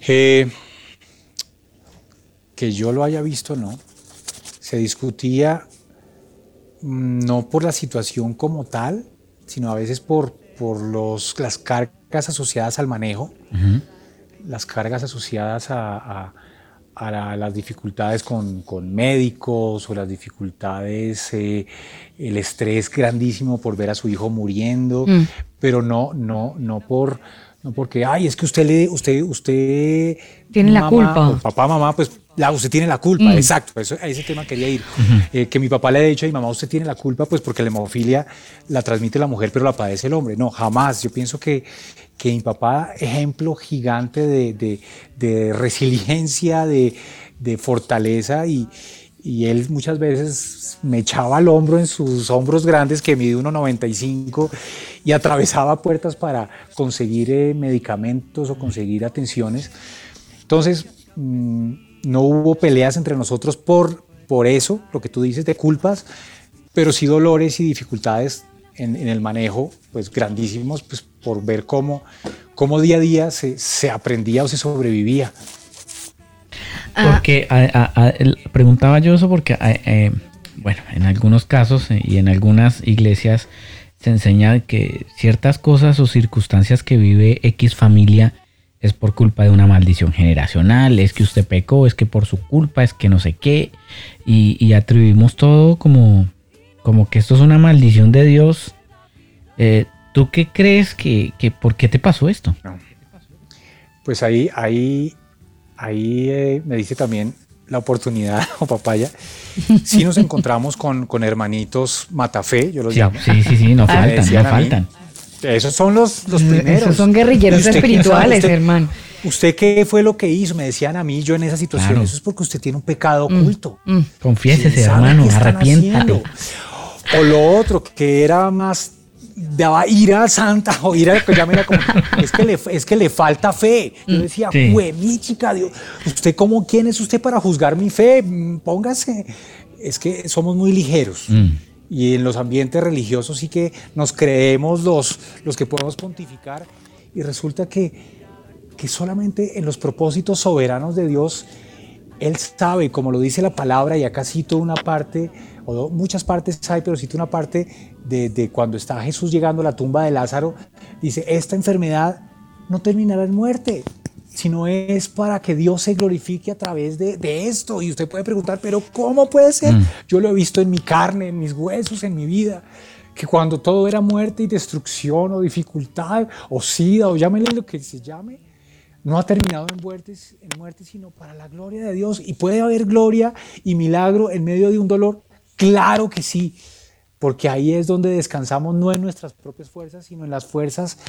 Eh, que yo lo haya visto, no. Se discutía mm, no por la situación como tal, sino a veces por, por los, las cargas asociadas al manejo las cargas asociadas a, las dificultades con, médicos o las dificultades, eh, el estrés grandísimo por ver a su hijo muriendo, mm. pero no, no, no por, no porque, ay, es que usted le, usted, usted tiene la culpa. Papá, mamá, pues la, usted tiene la culpa, mm. exacto, eso, a ese tema quería ir. Eh, que mi papá le haya dicho a mi mamá, usted tiene la culpa, pues porque la hemofilia la transmite la mujer, pero la padece el hombre. No, jamás. Yo pienso que que mi papá, ejemplo gigante de, resiliencia, de, fortaleza y, él muchas veces me echaba al hombro en sus hombros grandes que mide 1,95 y atravesaba puertas para conseguir eh, medicamentos o conseguir atenciones. Entonces, mm, no hubo peleas entre nosotros por, por eso, lo que tú dices de culpas, pero sí dolores y dificultades en, el manejo, pues grandísimos, pues por ver cómo, cómo día a día se, se aprendía o se sobrevivía. Ah. Porque preguntaba yo eso porque, eh, bueno, en algunos casos eh, y en algunas iglesias se enseña que ciertas cosas o circunstancias que vive X familia es por culpa de una maldición generacional, es que usted pecó, es que por su culpa, es que no sé qué, y, y atribuimos todo como, como que esto es una maldición de Dios. Eh, ¿Tú qué crees que, por qué te pasó esto? Pues ahí, ahí, ahí eh, me dice también la oportunidad, o papaya, si nos encontramos con, con hermanitos Matafé, yo los llamo. Sí, sí, sí, no faltan, no faltan. Esos son los, los primeros. Esos son guerrilleros espirituales, hermano. ¿Usted qué fue lo que hizo? Me decían a mí, yo en esa situación, eso es porque usted tiene un pecado mm, oculto. Mm. Confiésese, hermano, arrepiéntate. O lo otro, que era más daba ira santa o ira, como, es que le, es que le falta fe. Yo mm, decía, fue mi chica, Dios, ¿usted cómo, quién es usted para juzgar mi fe? Mm, póngase. Es que somos muy ligeros. Mm. Y en los ambientes religiosos sí que nos creemos los, los que podemos pontificar. Y resulta que, que solamente en los propósitos soberanos de Dios, Él sabe, como lo dice la palabra, y acá cito una parte o muchas partes hay, pero cito una parte de, cuando está Jesús llegando a la tumba de Lázaro, dice, esta enfermedad no terminará en muerte, sino es para que Dios se glorifique a través de, esto. Y usted puede preguntar, pero ¿cómo puede ser? Mm. Yo lo he visto en mi carne, en mis huesos, en mi vida, que cuando todo era muerte y destrucción o dificultad o sida o llámele lo que se llame, no ha terminado en muertes, en muerte, sino para la gloria de Dios. Y puede haber gloria y milagro en medio de un dolor Claro que sí, porque ahí es donde descansamos no en nuestras propias fuerzas, sino en las fuerzas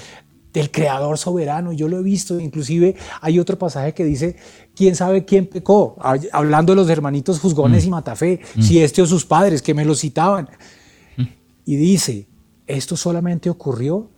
del Creador soberano. Yo lo he visto, inclusive hay otro pasaje que dice, ¿quién sabe quién pecó? Hablando de los hermanitos Juzgones y mm. Matafé, mm. si este o sus padres, que me lo citaban. Mm. Y dice, esto solamente ocurrió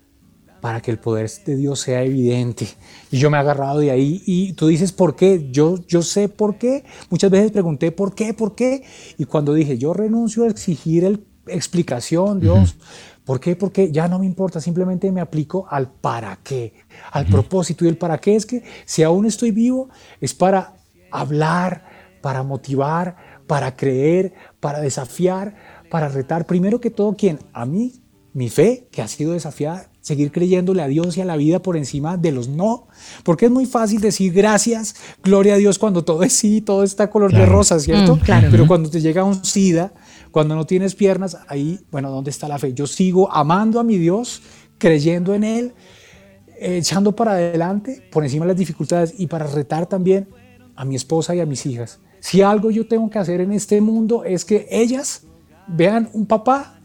para que el poder de Dios sea evidente. Y yo me he agarrado de ahí y tú dices, ¿por qué? Yo, yo sé por qué. Muchas veces pregunté, ¿por qué? ¿Por qué? Y cuando dije, yo renuncio a exigir el, explicación, Dios, ¿por qué? Porque ya no me importa, simplemente me aplico al para qué, al propósito. Y el para qué es que si aún estoy vivo, es para hablar, para motivar, para creer, para desafiar, para retar. Primero que todo, ¿quién? A mí, mi fe, que ha sido desafiada, seguir creyéndole a Dios y a la vida por encima de los no. Porque es muy fácil decir gracias, gloria a Dios cuando todo es sí, todo está color de rosa, ¿cierto? Mm, claro. Pero cuando te llega un SIDA, cuando no tienes piernas, ahí, bueno, ¿dónde está la fe? Yo sigo amando a mi Dios, creyendo en Él, echando para adelante por encima de las dificultades y para retar también a mi esposa y a mis hijas. Si algo yo tengo que hacer en este mundo es que ellas vean un papá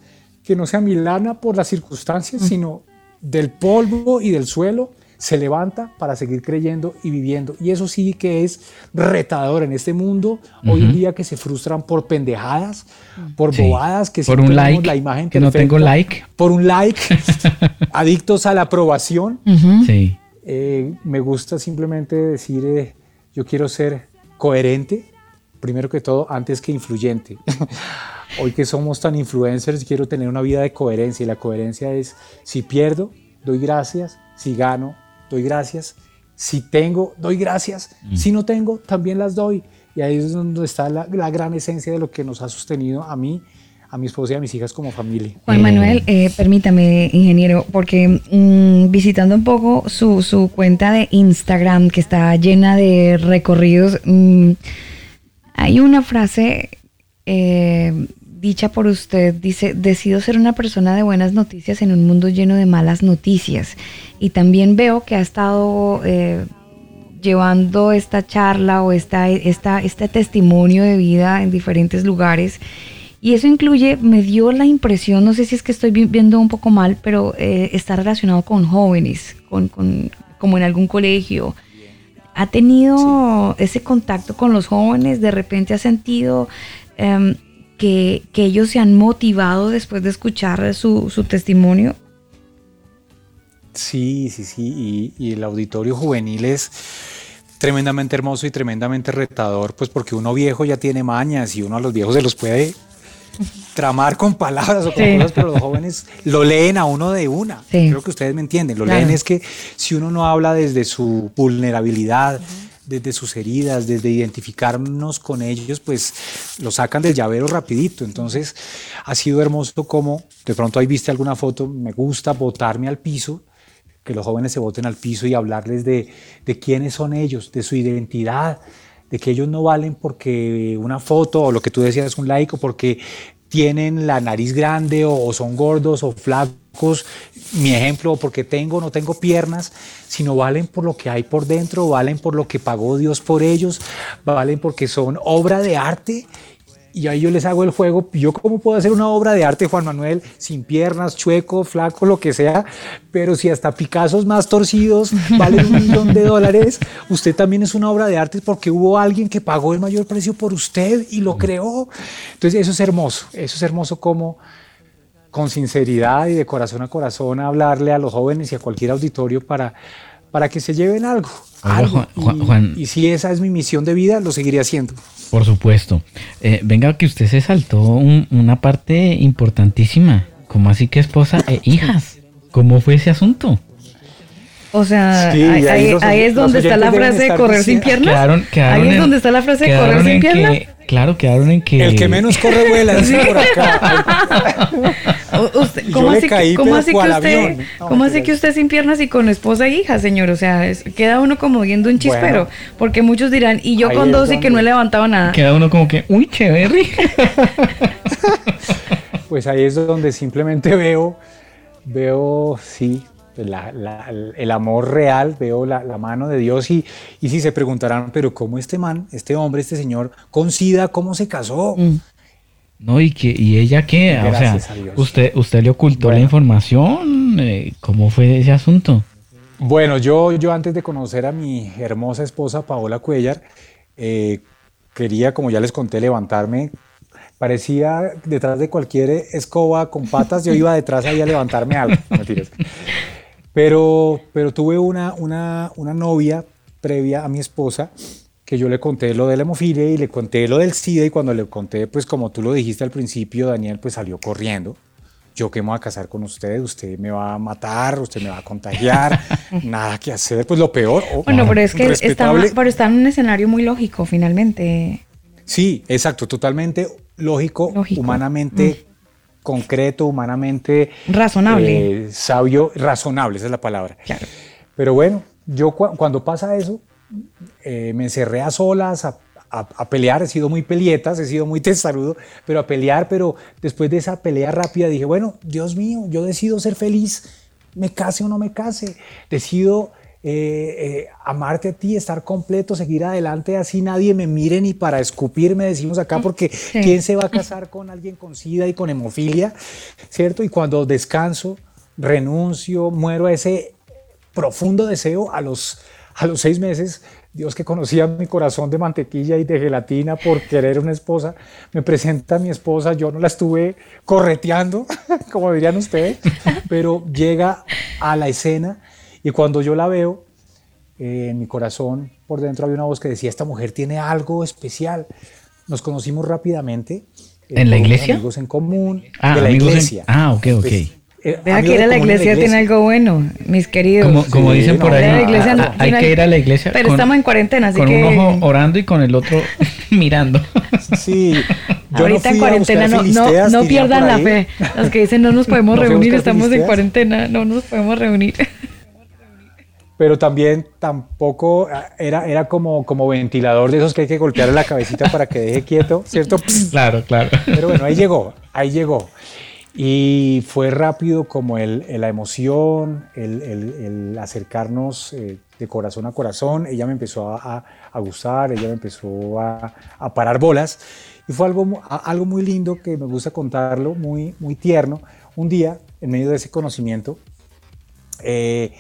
que no sea milana por las circunstancias, sino del polvo y del suelo se levanta para seguir creyendo y viviendo. Y eso sí que es retador en este mundo, hoy en día que se frustran por pendejadas, por bobadas, que por un like, la imagen que no tengo like. Por un like, adictos a la aprobación. Sí. Eh, me gusta simplemente decir, eh, yo quiero ser coherente, primero que todo, antes que influyente. Hoy que somos tan influencers, quiero tener una vida de coherencia y la coherencia es, si pierdo, doy gracias, si gano, doy gracias, si tengo, doy gracias, mm. si no tengo, también las doy. Y ahí es donde está la, gran esencia de lo que nos ha sostenido a mí, a mi esposa y a mis hijas como familia. Juan Manuel, eh, permítame, ingeniero, porque mm, visitando un poco su, su, cuenta de Instagram, que está llena de recorridos, mm, hay una frase eh, dicha por usted, dice, decido ser una persona de buenas noticias en un mundo lleno de malas noticias. Y también veo que ha estado eh, llevando esta charla o esta, esta, este testimonio de vida en diferentes lugares. Y eso incluye, me dio la impresión, no sé si es que estoy viendo un poco mal, pero eh, está relacionado con jóvenes, con, con, como en algún colegio. ¿Ha tenido ese contacto con los jóvenes? ¿De repente ha sentido em, que, ellos se han motivado después de escuchar su, testimonio? Sí, sí, sí, y, el auditorio juvenil es tremendamente hermoso y tremendamente retador, pues porque uno viejo ya tiene mañas y uno a los viejos se los puede tramar con palabras o con cosas, pero los jóvenes lo leen a uno de una. Creo que ustedes me entienden. Lo leen es que si uno no habla desde su vulnerabilidad, desde sus heridas, desde identificarnos con ellos, pues lo sacan del llavero rapidito. Entonces ha sido hermoso como de pronto ahí viste alguna foto, me gusta botarme al piso, que los jóvenes se boten al piso y hablarles de, de quiénes son ellos, de su identidad, de que ellos no valen porque una foto o lo que tú decías es un like o porque tienen la nariz grande o, son gordos o flacos, mi ejemplo, porque tengo o no tengo piernas, sino valen por lo que hay por dentro, valen por lo que pagó Dios por ellos, valen porque son obra de arte y ahí yo les hago el juego. Yo cómo puedo hacer una obra de arte, Juan Manuel, sin piernas, chueco, flaco, lo que sea, pero si hasta Picassos más torcidos valen un millón de dólares, usted también es una obra de arte porque hubo alguien que pagó el mayor precio por usted y lo creó. Entonces eso es hermoso, eso es hermoso como con sinceridad y de corazón a corazón hablarle a los jóvenes y a cualquier auditorio para, para que se lleven algo. y si esa es mi misión de vida, lo seguiré haciendo. Por supuesto. Eh, venga, que usted se saltó una parte importantísima. ¿Cómo así que esposa e hijas? ¿Cómo fue ese asunto? O sea, ahí, es donde está la frase de correr sin piernas. ahí es donde está la frase de correr sin piernas. claro, quedaron en que. El que menos corre vuela, dice por acá. ¿Cómo, así, que, ¿cómo así que usted, ¿cómo así que usted sin piernas y con esposa e hija, señor? O sea, queda uno como viendo un chispero. porque muchos dirán, y yo con dos y que no he levantado nada. Queda uno como que, uy, chévere. pues ahí es donde simplemente veo, veo, sí, el amor real, veo la, mano de Dios y, y, si se preguntarán, pero ¿cómo este man, este hombre, este señor con SIDA, cómo se casó? Mm. No, y que y ella qué, o sea, usted usted le ocultó la información, eh, ¿cómo fue ese asunto? Bueno, yo yo antes de conocer a mi hermosa esposa Paola Cuellar, eh, quería, como ya les conté, levantarme parecía detrás de cualquier escoba con patas, yo iba detrás ahí a levantarme algo. Pero, pero tuve una, una, una novia previa a mi esposa que yo le conté lo de la hemofilia y le conté lo del SIDA y cuando le conté, pues como tú lo dijiste al principio, Daniel, pues salió corriendo. Yo que me voy a casar con usted, usted me va a matar, usted me va a contagiar, nada que hacer, pues lo peor. bueno, pero es que está, pero está en un escenario muy lógico finalmente. Sí, exacto, totalmente lógico, Lógico. humanamente concreto, humanamente Razonable. eh, sabio, razonable, esa es la palabra. Claro. Pero bueno, yo cu- cuando pasa eso, eh, me encerré a solas a, a- a pelear, he sido muy pelietas, he sido muy testarudo, pero a pelear, pero después de esa pelea rápida dije, bueno, Dios mío, yo decido ser feliz, me case o no me case, decido eh, eh, amarte a ti, estar completo, seguir adelante, así nadie me mire ni para escupirme, decimos acá, porque ¿quién se va a casar con alguien con sida y con hemofilia? ¿Cierto? Y cuando descanso, renuncio, muero a ese profundo deseo a los, a los seis meses. Dios que conocía mi corazón de mantequilla y de gelatina por querer una esposa, me presenta a mi esposa, yo no la estuve correteando, como dirían ustedes, pero llega a la escena y cuando yo la veo, eh, en mi corazón por dentro había una voz que decía, esta mujer tiene algo especial. Nos conocimos rápidamente. eh, ¿En la iglesia? Amigos en común. Ah, de la amigos en- iglesia. ah, ok, ok. Pues, eh, Vea que ir a en la en iglesia tiene algo bueno, mis queridos. Como, como Sí, dicen por no, ahí, la iglesia a- no a- hay que ir a la iglesia. Pero estamos en cuarentena, así con que- un ojo orando y con el otro mirando. Sí. yo no Ahorita en fui a cuarentena no, no, no pierdan la fe. Los que dicen no nos podemos No reunir, estamos en cuarentena, no nos podemos reunir. Pero también tampoco ah, era, era como, como ventilador de esos que hay que golpearle la cabecita para que deje quieto, ¿cierto? claro, claro. Pero bueno, ahí llegó, ahí llegó. Y fue rápido como el, el- la emoción, el, el- acercarnos eh, de corazón a corazón. Ella me empezó a, a- a gustar, ella me empezó a, a parar bolas. Y fue algo, algo muy lindo que me gusta contarlo, muy, muy tierno. Un día, en medio de ese conocimiento, eh,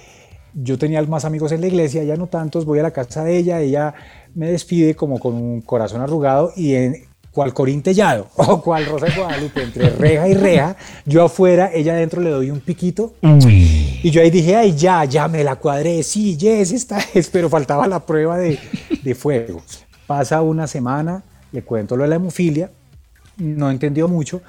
yo tenía más amigos en la iglesia, ya no tantos, voy a la casa de ella, ella me despide como con un corazón arrugado y en cual corintellado o cual Rosa de Guadalupe, entre reja y reja, yo afuera, ella adentro le doy un piquito y yo ahí dije, ay, ya, ya me la cuadré, sí, yes, esta es, pero faltaba la prueba de, de fuego. Pasa una semana, le cuento lo de la hemofilia, no entendió mucho,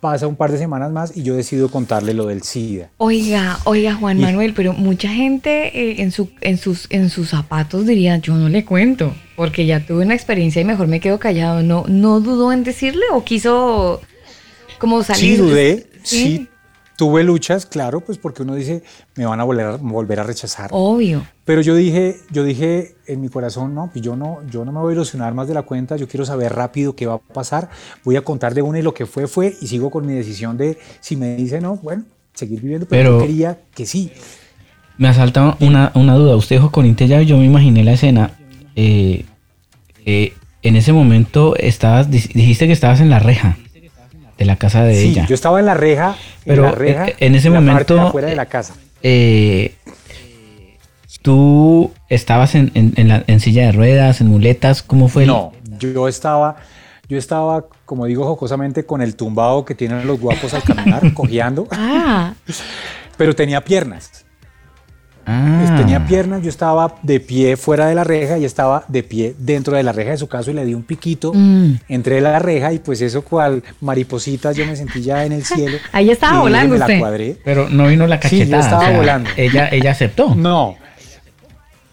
pasa un par de semanas más y yo decido contarle lo del SIDA. Oiga, oiga, Juan Y- Manuel, pero mucha gente eh, en, su, en, sus, en sus zapatos diría, yo no le cuento, porque ya tuve una experiencia y mejor me quedo callado. ¿No, no dudó en decirle o quiso como salir? Sí, dudé, Sí. sí, tuve luchas, claro, pues porque uno dice, me van a volver a, volver a rechazar. Obvio. Pero yo dije, yo dije en mi corazón, no, pues yo no, yo no me voy a ilusionar más de la cuenta, yo quiero saber rápido qué va a pasar, voy a contar de una y lo que fue fue y sigo con mi decisión de si me dice no, bueno, seguir viviendo, pero, Pero- yo quería que sí. Me asalta una, una duda. Usted dijo corintellado y yo me imaginé la escena. Eh, eh, en ese momento estabas, di- dijiste que estabas en la reja de la casa de Sí, ella. yo estaba en la reja, Pero, en la reja, eh, en ese la parte momento, de afuera de la casa. Eh, ¿Tú estabas en, en- en la- en silla de ruedas, en muletas? ¿Cómo fue? el- No, yo estaba, yo estaba, como digo jocosamente, con el tumbado que tienen los guapos al caminar, cojeando, Ah, pero tenía piernas. Ah. Pues Tenía piernas, yo estaba de pie fuera de la reja y estaba de pie dentro de la reja de su casa y le di un piquito Mm. entre la reja y pues eso cual maripositas yo me sentí ya en el cielo. Ahí estaba volando me la usted. cuadré. Pero no vino la Sí, yo cachetada. estaba o sea, volando. Ella, ella aceptó. No.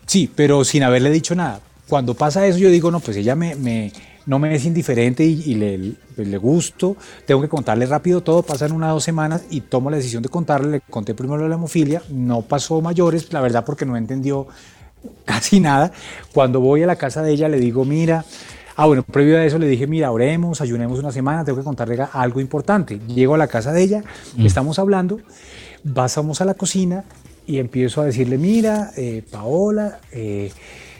Sí, pero sin haberle dicho nada. Cuando pasa eso yo digo, no, pues ella me, me- no me es indiferente y, y le, le gusto, tengo que contarle rápido todo, pasan una o dos semanas y tomo la decisión de contarle, le conté primero la hemofilia, no pasó mayores, la verdad porque no entendió casi nada. Cuando voy a la casa de ella le digo, mira, ah bueno, previo a eso le dije, mira, oremos, ayunemos una semana, tengo que contarle algo importante. Llego a la casa de ella, estamos hablando, pasamos a la cocina y empiezo a decirle, mira, eh, Paola, eh,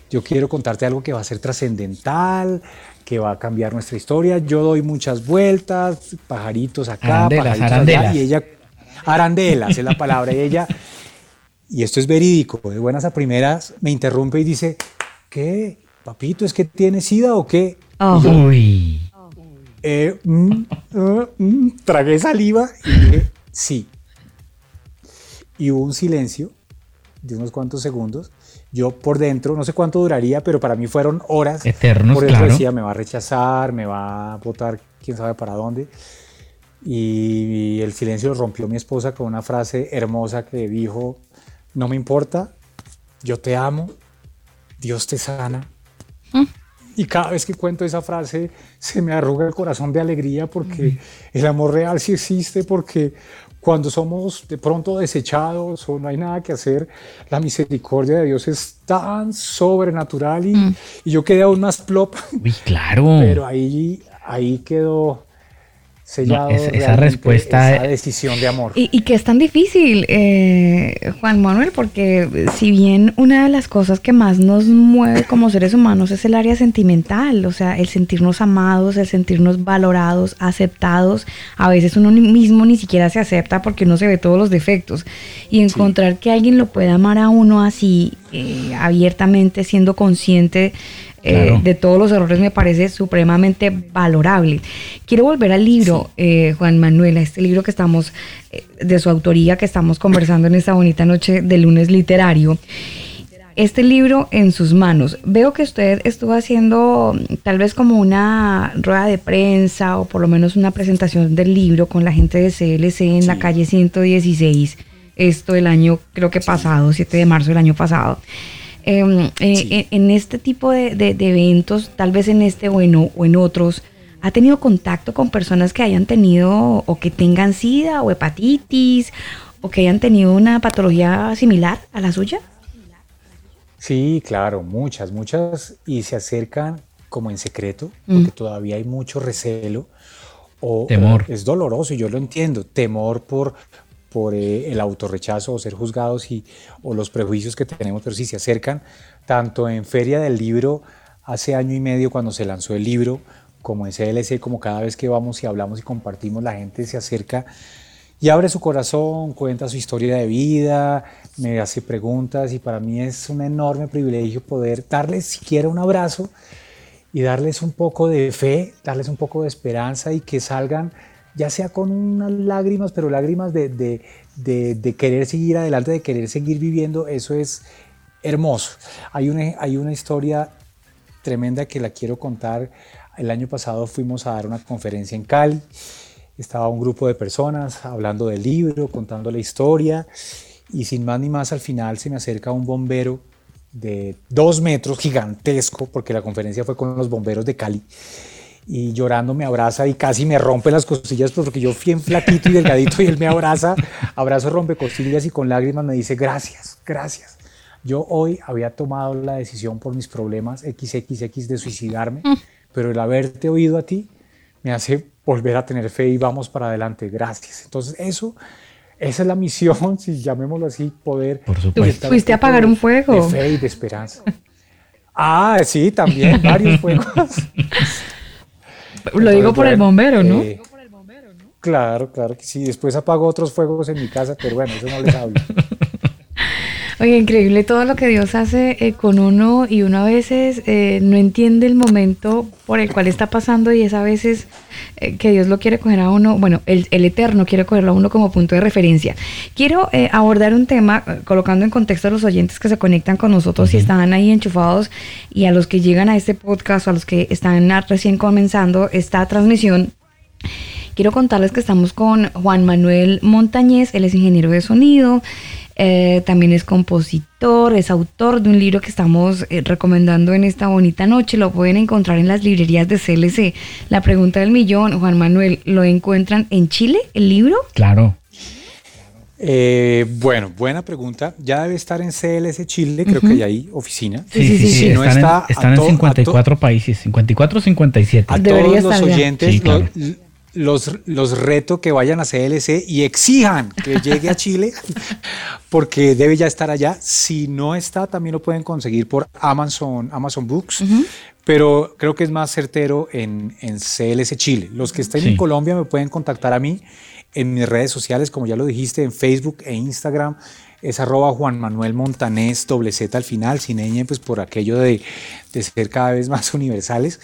yo quiero contarte algo que va a ser trascendental, que va a cambiar nuestra historia. Yo doy muchas vueltas, pajaritos acá, Arandelas, pajaritos arandelas. allá, y ella, arandelas es la palabra, y ella, y esto es verídico, de buenas a primeras, me interrumpe y dice, ¿qué? Papito, ¿es que tiene sida o qué? Oh. Y yo, Uy. eh, mm, ah, mm, tragué saliva y dije, sí. Y hubo un silencio de unos cuantos segundos. Yo por dentro, no sé cuánto duraría, pero para mí fueron horas. Eternos, Por dentro claro. decía, me va a rechazar, me va a votar quién sabe para dónde. Y el silencio rompió mi esposa con una frase hermosa que dijo, no me importa, yo te amo, Dios te sana Y cada vez que cuento esa frase se me arruga el corazón de alegría porque el amor real sí existe, porque cuando somos de pronto desechados o no hay nada que hacer, la misericordia de Dios es tan sobrenatural y, mm. y yo quedé aún más plop. Uy, claro. Pero ahí, ahí quedó sellado esa respuesta esa decisión de amor. Y, que es tan difícil eh, Juan Manuel porque si bien una de las cosas que más nos mueve como seres humanos es el área sentimental o sea el sentirnos amados el sentirnos valorados aceptados a veces uno mismo ni siquiera se acepta porque uno se ve todos los defectos. Y encontrar que alguien lo pueda amar a uno así eh, abiertamente siendo consciente eh, de todos los errores me parece supremamente valorable. Quiero volver al libro, eh, Juan Manuel, a este libro que estamos, eh, de su autoría, que estamos conversando en esta bonita noche de lunes literario. Este libro en sus manos. Veo que usted estuvo haciendo tal vez como una rueda de prensa o por lo menos una presentación del libro con la gente de CLC en la calle 116. Esto el año, creo que pasado, 7 de marzo del año pasado. Em, eh, eh, en este tipo de, eventos, tal vez en este o en, o en otros, ¿ha tenido contacto con personas que hayan tenido o que tengan SIDA o hepatitis o que hayan tenido una patología similar a la suya? Sí, claro, muchas, muchas, y se acercan como en secreto, porque mm. todavía hay mucho recelo o, temor. es doloroso y yo lo entiendo, temor por, por eh, el autorrechazo o ser juzgados y, o los prejuicios que tenemos, pero sí se acercan, tanto en Feria del Libro hace año y medio cuando se lanzó el libro, como en CLC, como cada vez que vamos y hablamos y compartimos, la gente se acerca y abre su corazón, cuenta su historia de vida, me hace preguntas y para mí es un enorme privilegio poder darles siquiera un abrazo y darles un poco de fe, darles un poco de esperanza y que salgan ya sea con unas lágrimas, pero lágrimas de, de, querer seguir adelante, de querer seguir viviendo, eso es hermoso. Hay una, hay una historia tremenda que la quiero contar. El año pasado fuimos a dar una conferencia en Cali, estaba un grupo de personas hablando del libro, contando la historia, y sin más ni más al final se me acerca un bombero de dos metros, gigantesco, porque la conferencia fue con los bomberos de Cali y llorando me abraza y casi me rompe las costillas porque yo fui en flaquito y delgadito y él me abraza, abrazo rompe costillas y con lágrimas me dice gracias, gracias. Yo hoy había tomado la decisión por mis problemas XXX de suicidarme, mm. pero el haberte oído a ti me hace volver a tener fe y vamos para adelante. Gracias. Entonces eso, esa es la misión, si llamémoslo así, poder... Por supuesto. Fuiste a apagar un fuego. De fe y de esperanza. Ah, sí, también, varios fuegos. Lo digo por el bombero, ¿no? Eh, claro, claro que sí. Después apago otros fuegos en mi casa, pero bueno, eso no les hablo. Oye, increíble todo lo que Dios hace eh, con uno y uno a veces eh, no entiende el momento por el cual está pasando y es a veces que Dios lo quiere coger a uno, bueno, el, Eterno quiere cogerlo a uno como punto de referencia. Quiero abordar un tema colocando en contexto a los oyentes que se conectan con nosotros y están ahí enchufados y a los que llegan a este podcast o a los que están recién comenzando esta transmisión. Quiero contarles que estamos con Juan Manuel Montañez, él es ingeniero de sonido, eh, también es compositor, es autor de un libro que estamos eh, recomendando en esta bonita noche. Lo pueden encontrar en las librerías de CLC. La pregunta del millón, Juan Manuel, ¿lo encuentran en Chile, el libro? Claro. Eh, bueno, buena pregunta. Ya debe estar en CLS Chile, creo que hay oficina. Sí, sí, sí. están, en, 54 países, 54 o 57. A todos los oyentes, los, los reto que vayan a CLC y exijan que llegue a Chile, porque debe ya estar allá. Si no está, también lo pueden conseguir por Amazon, Amazon Books. Pero creo que es más certero en, en CLS Chile. Los que estén en Colombia me pueden contactar a mí en mis redes sociales, como ya lo dijiste, en Facebook e Instagram es arroba Juan Manuel Montanés, doble Z al final, sin ñ, pues por aquello de, de ser cada vez más universales.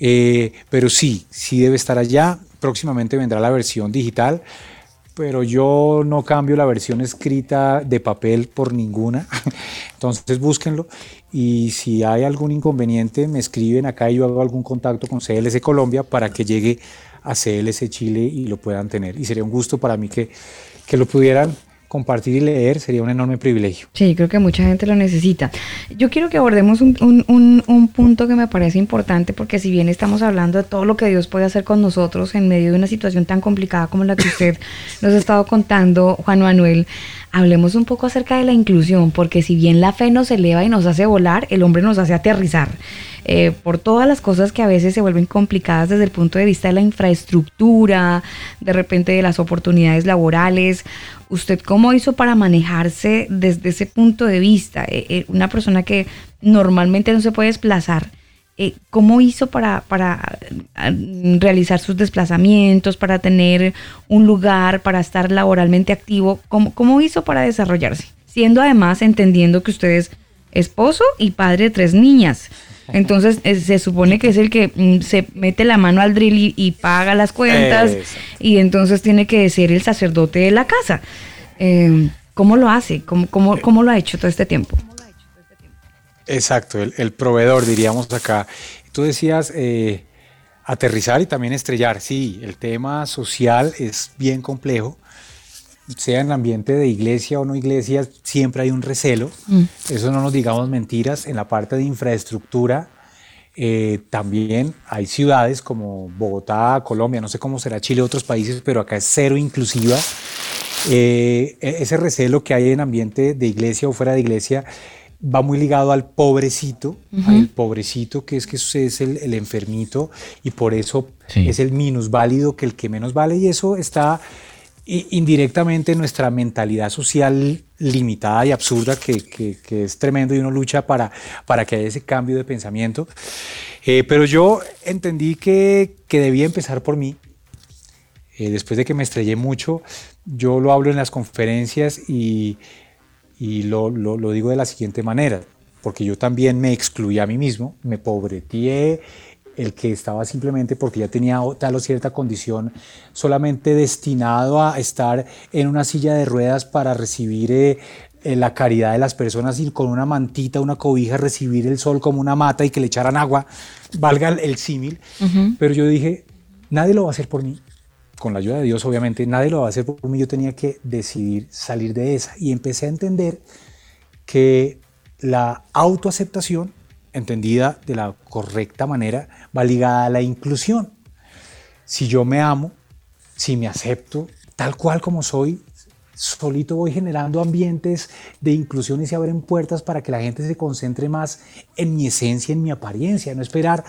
Eh, pero sí, sí debe estar allá próximamente vendrá la versión digital, pero yo no cambio la versión escrita de papel por ninguna. Entonces búsquenlo y si hay algún inconveniente me escriben acá y yo hago algún contacto con CLC Colombia para que llegue a CLC Chile y lo puedan tener. Y sería un gusto para mí que, que lo pudieran compartir y leer sería un enorme privilegio. Sí, creo que mucha gente lo necesita. Yo quiero que abordemos un, un, un, punto que me parece importante porque si bien estamos hablando de todo lo que Dios puede hacer con nosotros en medio de una situación tan complicada como la que usted nos ha estado contando, Juan Manuel, hablemos un poco acerca de la inclusión, porque si bien la fe nos eleva y nos hace volar, el hombre nos hace aterrizar. Eh, por todas las cosas que a veces se vuelven complicadas desde el punto de vista de la infraestructura, de repente de las oportunidades laborales. ¿Usted cómo hizo para manejarse desde ese punto de vista? Eh, eh, una persona que normalmente no se puede desplazar. ¿Cómo hizo para, para realizar sus desplazamientos, para tener un lugar, para estar laboralmente activo? ¿Cómo, ¿Cómo hizo para desarrollarse? Siendo además entendiendo que usted es esposo y padre de tres niñas. Entonces se supone que es el que mm, se mete la mano al drill y, paga las cuentas y entonces tiene que ser el sacerdote de la casa. Em, ¿Cómo lo hace? ¿Cómo, cómo, lo ha hecho todo este tiempo? Exacto, el, proveedor diríamos acá. Tú decías eh, aterrizar y también estrellar. Sí, el tema social es bien complejo sea en el ambiente de iglesia o no iglesia, siempre hay un recelo. Mm. Eso no nos digamos mentiras. En la parte de infraestructura, eh, también hay ciudades como Bogotá, Colombia, no sé cómo será Chile, otros países, pero acá es cero inclusiva. Eh, e-, ese recelo que hay en ambiente de iglesia o fuera de iglesia va muy ligado al pobrecito, al pobrecito que es que es el, el enfermito y por eso es el minusválido que el que menos vale y eso está indirectamente nuestra mentalidad social limitada y absurda, que, es tremendo y uno lucha para, para que haya ese cambio de pensamiento. Eh, pero yo entendí que, debía empezar por mí. Eh, después de que me estrellé mucho, yo lo hablo en las conferencias y, lo, lo, digo de la siguiente manera, porque yo también me excluí a mí mismo, me pobreteé, el que estaba simplemente porque ya tenía tal o cierta condición, solamente destinado a estar en una silla de ruedas para recibir eh, eh, la caridad de las personas y con una mantita, una cobija, recibir el sol como una mata y que le echaran agua, valga el, símil. Pero yo dije, nadie lo va a hacer por mí. Con la ayuda de Dios, obviamente, nadie lo va a hacer por mí. Yo tenía que decidir salir de esa. Y empecé a entender que la autoaceptación entendida de la correcta manera, va ligada a la inclusión. Si yo me amo, si me acepto tal cual como soy, solito voy generando ambientes de inclusión y se abren puertas para que la gente se concentre más en mi esencia, en mi apariencia, no esperar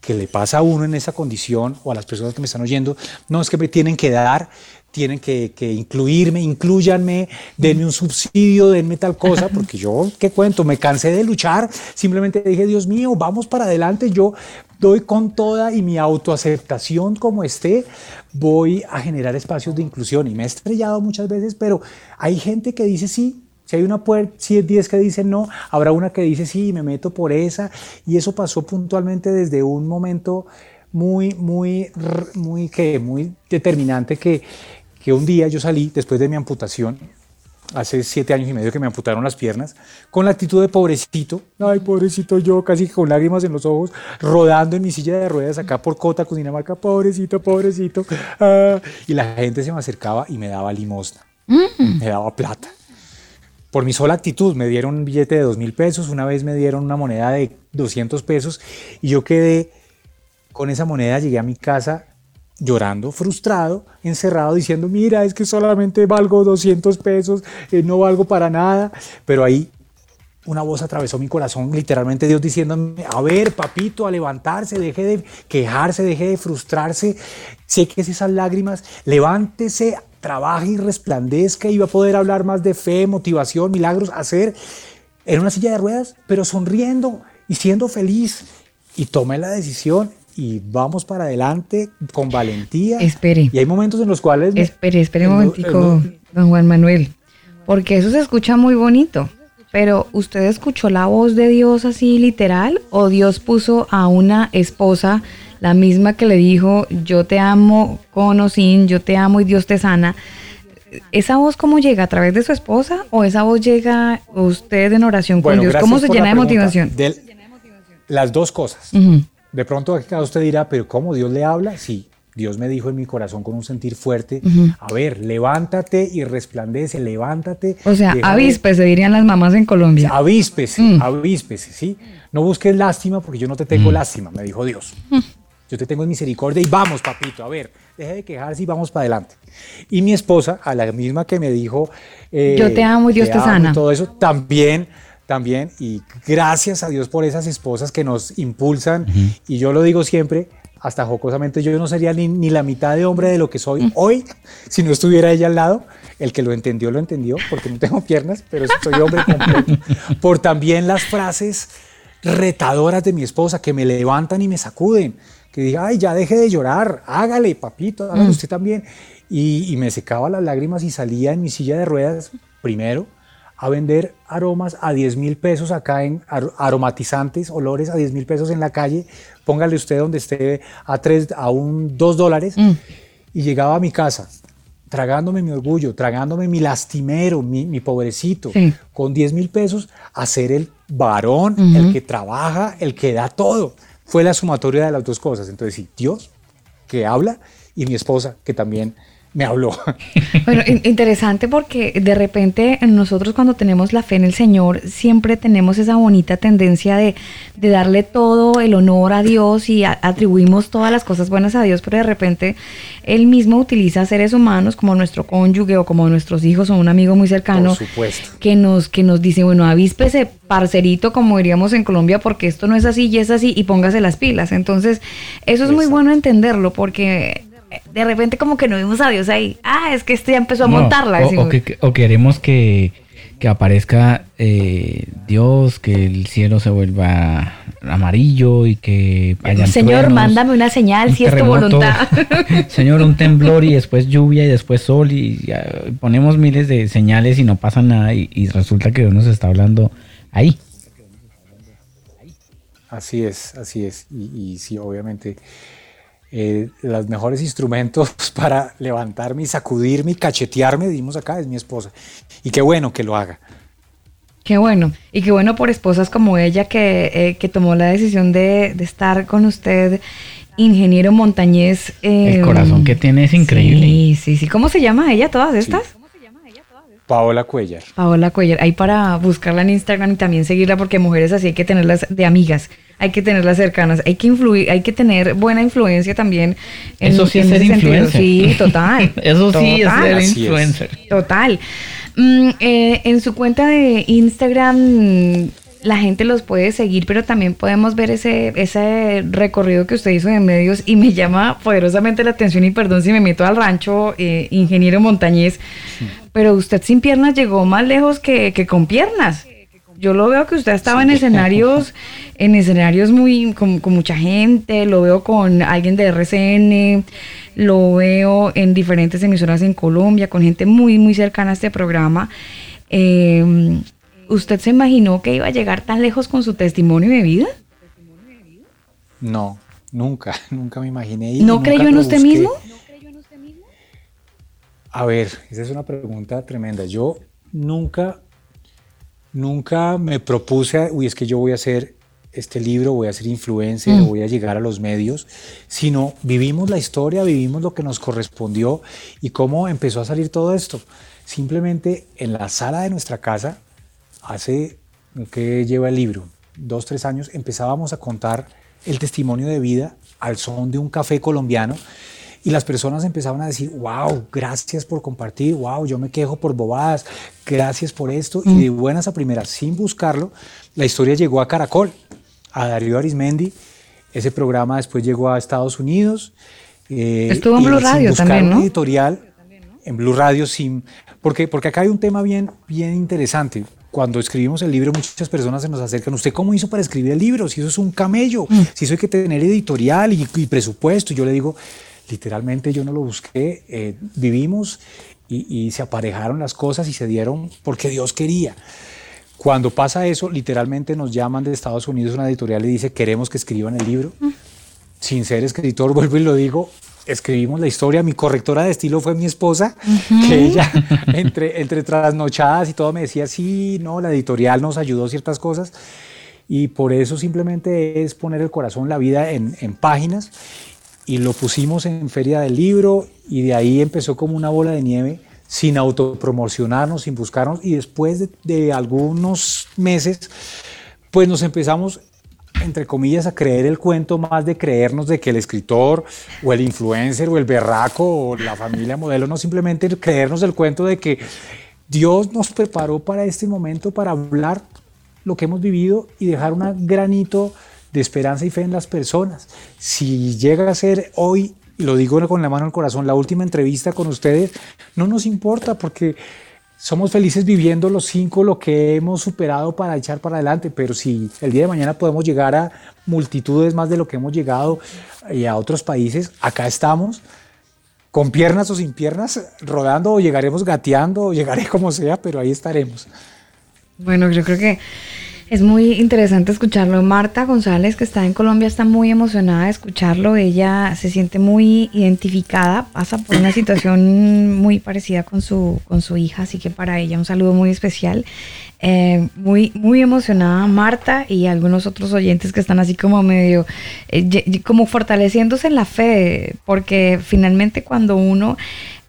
que le pasa a uno en esa condición o a las personas que me están oyendo, no es que me tienen que dar, tienen que, incluirme, incluyanme, denme un subsidio, denme tal cosa, porque yo, ¿qué cuento? Me cansé de luchar, simplemente dije, Dios mío, vamos para adelante, yo doy con toda y mi autoaceptación como esté, voy a generar espacios de inclusión y me he estrellado muchas veces, pero hay gente que dice sí. Si hay una puerta, si hay 10 que dicen no, habrá una que dice sí, me meto por esa. Y eso pasó puntualmente desde un momento muy, muy, muy, que, muy determinante que, que un día yo salí después de mi amputación, hace siete años y medio que me amputaron las piernas, con la actitud de pobrecito, ay pobrecito yo, casi con lágrimas en los ojos, rodando en mi silla de ruedas acá por Cota, Cundinamarca, pobrecito, pobrecito, ah, y la gente se me acercaba y me daba limosna, mm. me daba plata. Por mi sola actitud me dieron un billete de dos mil pesos, una vez me dieron una moneda de 200 pesos y yo quedé con esa moneda, llegué a mi casa llorando, frustrado, encerrado, diciendo, mira, es que solamente valgo 200 pesos, eh, no valgo para nada. Pero ahí una voz atravesó mi corazón, literalmente Dios diciéndome, a ver, papito, a levantarse, deje de quejarse, deje de frustrarse, seque esas lágrimas, levántese, trabaje y resplandezca y va a poder hablar más de fe, motivación, milagros, hacer en una silla de ruedas, pero sonriendo y siendo feliz. Y tome la decisión y vamos para adelante con valentía. Espere. Y hay momentos en los cuales... Espere, espere un momentico, don Juan Manuel, porque eso se escucha muy bonito, pero ¿usted escuchó la voz de Dios así literal o Dios puso a una esposa, la misma que le dijo, yo te amo con o sin, yo te amo y Dios te sana? ¿Esa voz cómo llega? ¿A través de su esposa o esa voz llega usted en oración con Dios? ¿Cómo se llena de motivación? las dos cosas. De pronto usted dirá, pero ¿cómo Dios le habla? Sí, Dios me dijo en mi corazón con un sentir fuerte, a ver, levántate y resplandece, levántate. O sea, avíspese, se dirían las mamás en Colombia. Avíspese, mm. avíspese, ¿sí? No busques lástima porque yo no te tengo mm. lástima, me dijo Dios. Mm. Yo te tengo en misericordia y vamos, papito, a ver, deje de quejarse y vamos para adelante. Y mi esposa, a la misma que me dijo... Eh, yo te amo y Dios te, sana. todo eso, también también y gracias a Dios por esas esposas que nos impulsan y yo lo digo siempre, hasta jocosamente yo no sería ni, la mitad de hombre de lo que soy hoy si no estuviera ella al lado. El que lo entendió, lo entendió, porque no tengo piernas, pero soy hombre completo. Por también las frases retadoras de mi esposa que me levantan y me sacuden. Que diga, ay, ya deje de llorar, hágale, papito, hágale usted también. Y, y me secaba las lágrimas y salía en mi silla de ruedas primero a vender aromas a 10 mil pesos acá en aromatizantes, olores a 10 mil pesos en la calle, póngale usted donde esté a, tres, a un 2 dólares, mm. y llegaba a mi casa tragándome mi orgullo, tragándome mi lastimero, mi, pobrecito, con 10 mil pesos, a ser el varón, el que trabaja, el que da todo. Fue la sumatoria de las dos cosas. Entonces, sí, Dios que habla y mi esposa que también me habló. Bueno, interesante porque de repente nosotros cuando tenemos la fe en el Señor siempre tenemos esa bonita tendencia de, darle todo el honor a Dios y atribuimos todas las cosas buenas a Dios, pero de repente Él mismo utiliza seres humanos como nuestro cónyuge o como nuestros hijos o un amigo muy cercano que nos que nos dice, bueno, avíspese parcerito como diríamos en Colombia porque esto no es así y es así y póngase las pilas. Entonces, eso es muy bueno entenderlo porque de repente como que no vimos a Dios ahí. Ah, es que este ya empezó a montarla. O, queremos que, aparezca eh, Dios, que el cielo se vuelva amarillo y que Señor, mándame una señal si es tu voluntad. Señor, un temblor y después lluvia y después sol y ponemos miles de señales y no pasa nada y, resulta que Dios nos está hablando ahí. Así es, así es. Y, y sí, obviamente eh, los mejores instrumentos para levantarme y sacudirme y cachetearme, dimos acá, es mi esposa. Y qué bueno que lo haga. Qué bueno. Y qué bueno por esposas como ella que, eh, tomó la decisión de, estar con usted, ingeniero montañés. El em, corazón que tiene es increíble. Sí, sí, sí. ¿Cómo se llama ella, todas estas? Paola Cuellar. Paola Cuellar. Ahí para buscarla en Instagram y también seguirla porque mujeres así hay que tenerlas de amigas hay que tenerlas cercanas, hay que influir, hay que tener buena influencia también. En, Eso sí es ser influencer. Sí, total. Eso sí es ser influencer. Total. Mm, eh, en su cuenta de Instagram la gente los puede seguir, pero también podemos ver ese, ese recorrido que usted hizo de medios y me llama poderosamente la atención y perdón si me meto al rancho, eh, ingeniero montañés, pero usted sin piernas llegó más lejos que, que con piernas. Yo lo veo que usted estaba en escenarios, en escenarios muy con, mucha gente, lo veo con alguien de RCN, lo veo en diferentes emisoras en Colombia, con gente muy, muy cercana a este programa. Em, ¿Usted se imaginó que iba a llegar tan lejos con su testimonio de vida? No, nunca, nunca me imaginé. ¿No creyó en usted mismo? A ver, esa es una pregunta tremenda. Yo nunca nunca me propuse, uy, es que yo voy a hacer este libro, voy a ser influencer, mm. voy a llegar a los medios, sino vivimos la historia, vivimos lo que nos correspondió y cómo empezó a salir todo esto. Simplemente en la sala de nuestra casa, hace que lleva el libro, dos, tres años, empezábamos a contar el testimonio de vida al son de un café colombiano y las personas empezaban a decir, wow, gracias por compartir, wow, yo me quejo por bobadas, gracias por esto. Y de buenas a primeras, sin buscarlo, la historia llegó a Caracol, a Darío Arismendi. Ese programa después llegó a Estados Unidos. Eh, Estuvo en Blue Radio también, ¿no? editorial, en Blue Radio, sin, porque, porque acá hay un tema bien, bien interesante cuando escribimos el libro, muchas personas se nos acercan. ¿Usted cómo hizo para escribir el libro? Si eso es un camello, mm. si eso hay que tener editorial y, y presupuesto. Y yo le digo, literalmente yo no lo busqué, eh, vivimos y, se aparejaron las cosas y se dieron porque Dios quería. Cuando pasa eso, literalmente nos llaman de Estados Unidos una editorial y dice, queremos que escriban el libro. Mm. Sin ser escritor, vuelvo y lo digo, escribimos la historia. Mi correctora de estilo fue mi esposa, que ella, entre, entre trasnochadas y todo, me decía, sí, no, la editorial nos ayudó ciertas cosas. Y por eso simplemente es poner el corazón, la vida en, en páginas y lo pusimos en Feria del Libro y de ahí empezó como una bola de nieve sin autopromocionarnos, sin buscarnos y después de, de algunos meses pues nos empezamos entre comillas, a creer el cuento más de creernos de que el escritor o el influencer o el berraco o la familia modelo, no simplemente creernos el cuento de que Dios nos preparó para este momento para hablar lo que hemos vivido y dejar un granito de esperanza y fe en las personas. Si llega a ser hoy, lo digo con la mano al corazón, la última entrevista con ustedes, no nos importa porque somos felices viviendo los cinco, lo que hemos superado para echar para adelante, pero si el día de mañana podemos llegar a multitudes más de lo que hemos llegado y a otros países, acá estamos, con piernas o sin piernas, rodando o llegaremos gateando o llegaré como sea, pero ahí estaremos. Bueno, yo creo que es muy interesante escucharlo. Marta González, que está en Colombia, está muy emocionada de escucharlo. Ella se siente muy identificada, pasa por una situación muy parecida con su, con su hija, así que para ella un saludo muy especial. Eh, muy, muy emocionada Marta y algunos otros oyentes que están así como medio, eh, como fortaleciéndose en la fe, porque finalmente cuando uno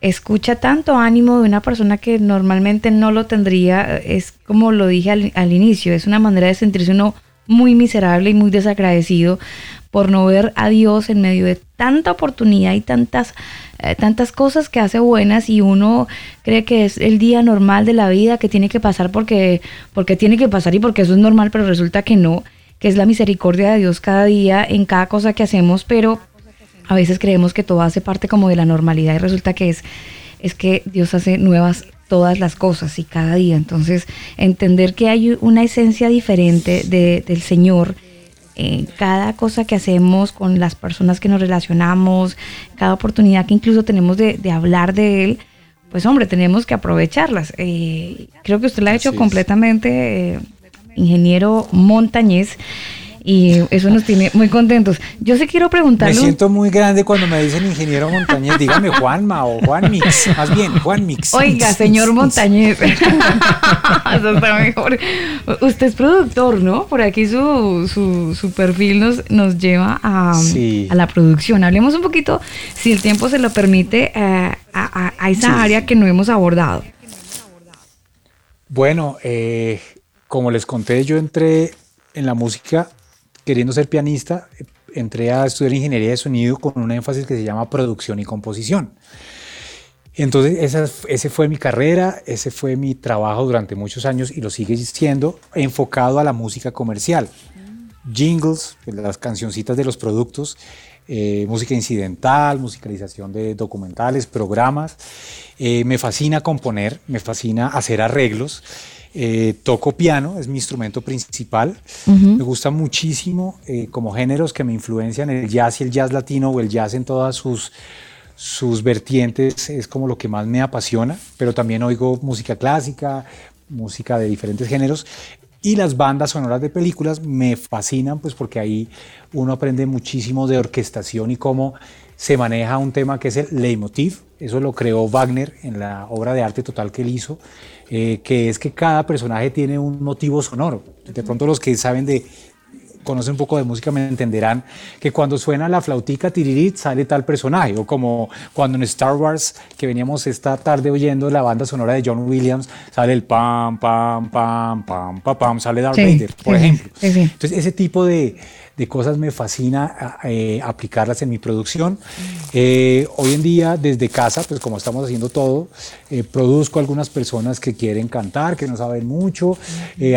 escucha tanto ánimo de una persona que normalmente no lo tendría, es como lo dije al, inicio, es una manera de sentirse uno muy miserable y muy desagradecido por no ver a Dios en medio de tanta oportunidad y tantas, eh, tantas cosas que hace buenas y uno cree que es el día normal de la vida que tiene que pasar porque, porque tiene que pasar y porque eso es normal, pero resulta que no, que es la misericordia de Dios cada día en cada cosa que hacemos, pero a veces creemos que todo hace parte como de la normalidad y resulta que es, es que Dios hace nuevas todas las cosas y cada día. Entonces, entender que hay una esencia diferente de, del Señor en cada cosa que hacemos con las personas que nos relacionamos, cada oportunidad que incluso tenemos de, hablar de Él, pues hombre, tenemos que aprovecharlas. Eh, creo que usted la ha hecho completamente, eh, ingeniero Montañez y eso nos tiene muy contentos. Yo sí quiero preguntarle. Me siento muy grande cuando me dicen ingeniero Montañez. Dígame Juanma o Juan Mix. Más bien, Juan Mix. Oiga, señor Montañez. eso está mejor. Usted es productor, ¿no? Por aquí su, su, perfil nos, nos lleva a, a, la producción. Hablemos un poquito, si el tiempo se lo permite, eh, a, a, esa área que no hemos abordado. Bueno, eh, como les conté, yo entré en la música queriendo ser pianista, entré a estudiar ingeniería de sonido con un énfasis que se llama producción y composición. Entonces, esa, ese fue mi carrera, ese fue mi trabajo durante muchos años y lo sigue siendo enfocado a la música comercial. Jingles, pues, las cancioncitas de los productos, eh, música incidental, musicalización de documentales, programas. Eh, me fascina componer, me fascina hacer arreglos. Eh, toco piano, es mi instrumento principal. Me gusta muchísimo eh, como géneros que me influencian el jazz y el jazz latino o el jazz en todas sus, sus vertientes, es como lo que más me apasiona, pero también oigo música clásica, música de diferentes géneros. Y las bandas sonoras de películas me fascinan, pues porque ahí uno aprende muchísimo de orquestación y cómo se maneja un tema que es el leitmotiv. Eso lo creó Wagner en la obra de arte total que él hizo. Eh, que es que cada personaje tiene un motivo sonoro. De pronto los que saben de, conocen un poco de música me entenderán que cuando suena la flautica tiririt sale tal personaje, o como cuando en Star Wars, que veníamos esta tarde oyendo la banda sonora de John Williams, sale el pam, pam, pam, pam, pam, pam, sale Darth Vader, por ejemplo. Entonces ese tipo de, de cosas me fascina eh, aplicarlas en mi producción. Eh, hoy en día, desde casa, pues como estamos haciendo todo, eh, produzco algunas personas que quieren cantar, que no saben mucho,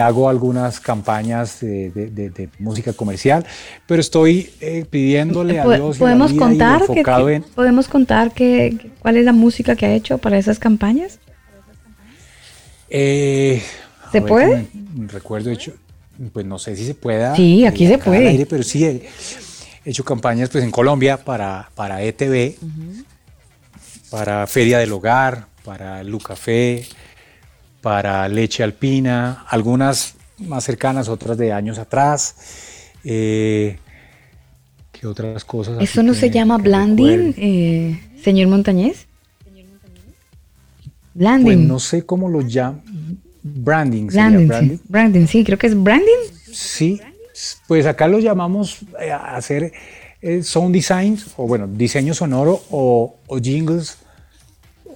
hago algunas campañas de, música comercial, pero estoy pidiéndole a Dios ¿Podemos contar que, ¿Podemos contar que, cuál es la música que ha hecho para esas campañas? ¿Se puede? recuerdo, hecho, pues no sé si se pueda. Sí, aquí se puede. pero sí he hecho campañas pues en Colombia para, para ETV, para Feria del Hogar, para Lucafé, para Leche Alpina, algunas más cercanas, otras de años atrás. Eh, ¿Qué otras cosas? ¿Eso no se llama blending, eh, señor Montañez? Blanding. Pues no sé cómo lo llaman. Branding. Branding, branding? Sí. branding, sí, creo que es branding. Sí, pues acá lo llamamos eh, a hacer eh, sound design, o bueno, diseño sonoro o, jingles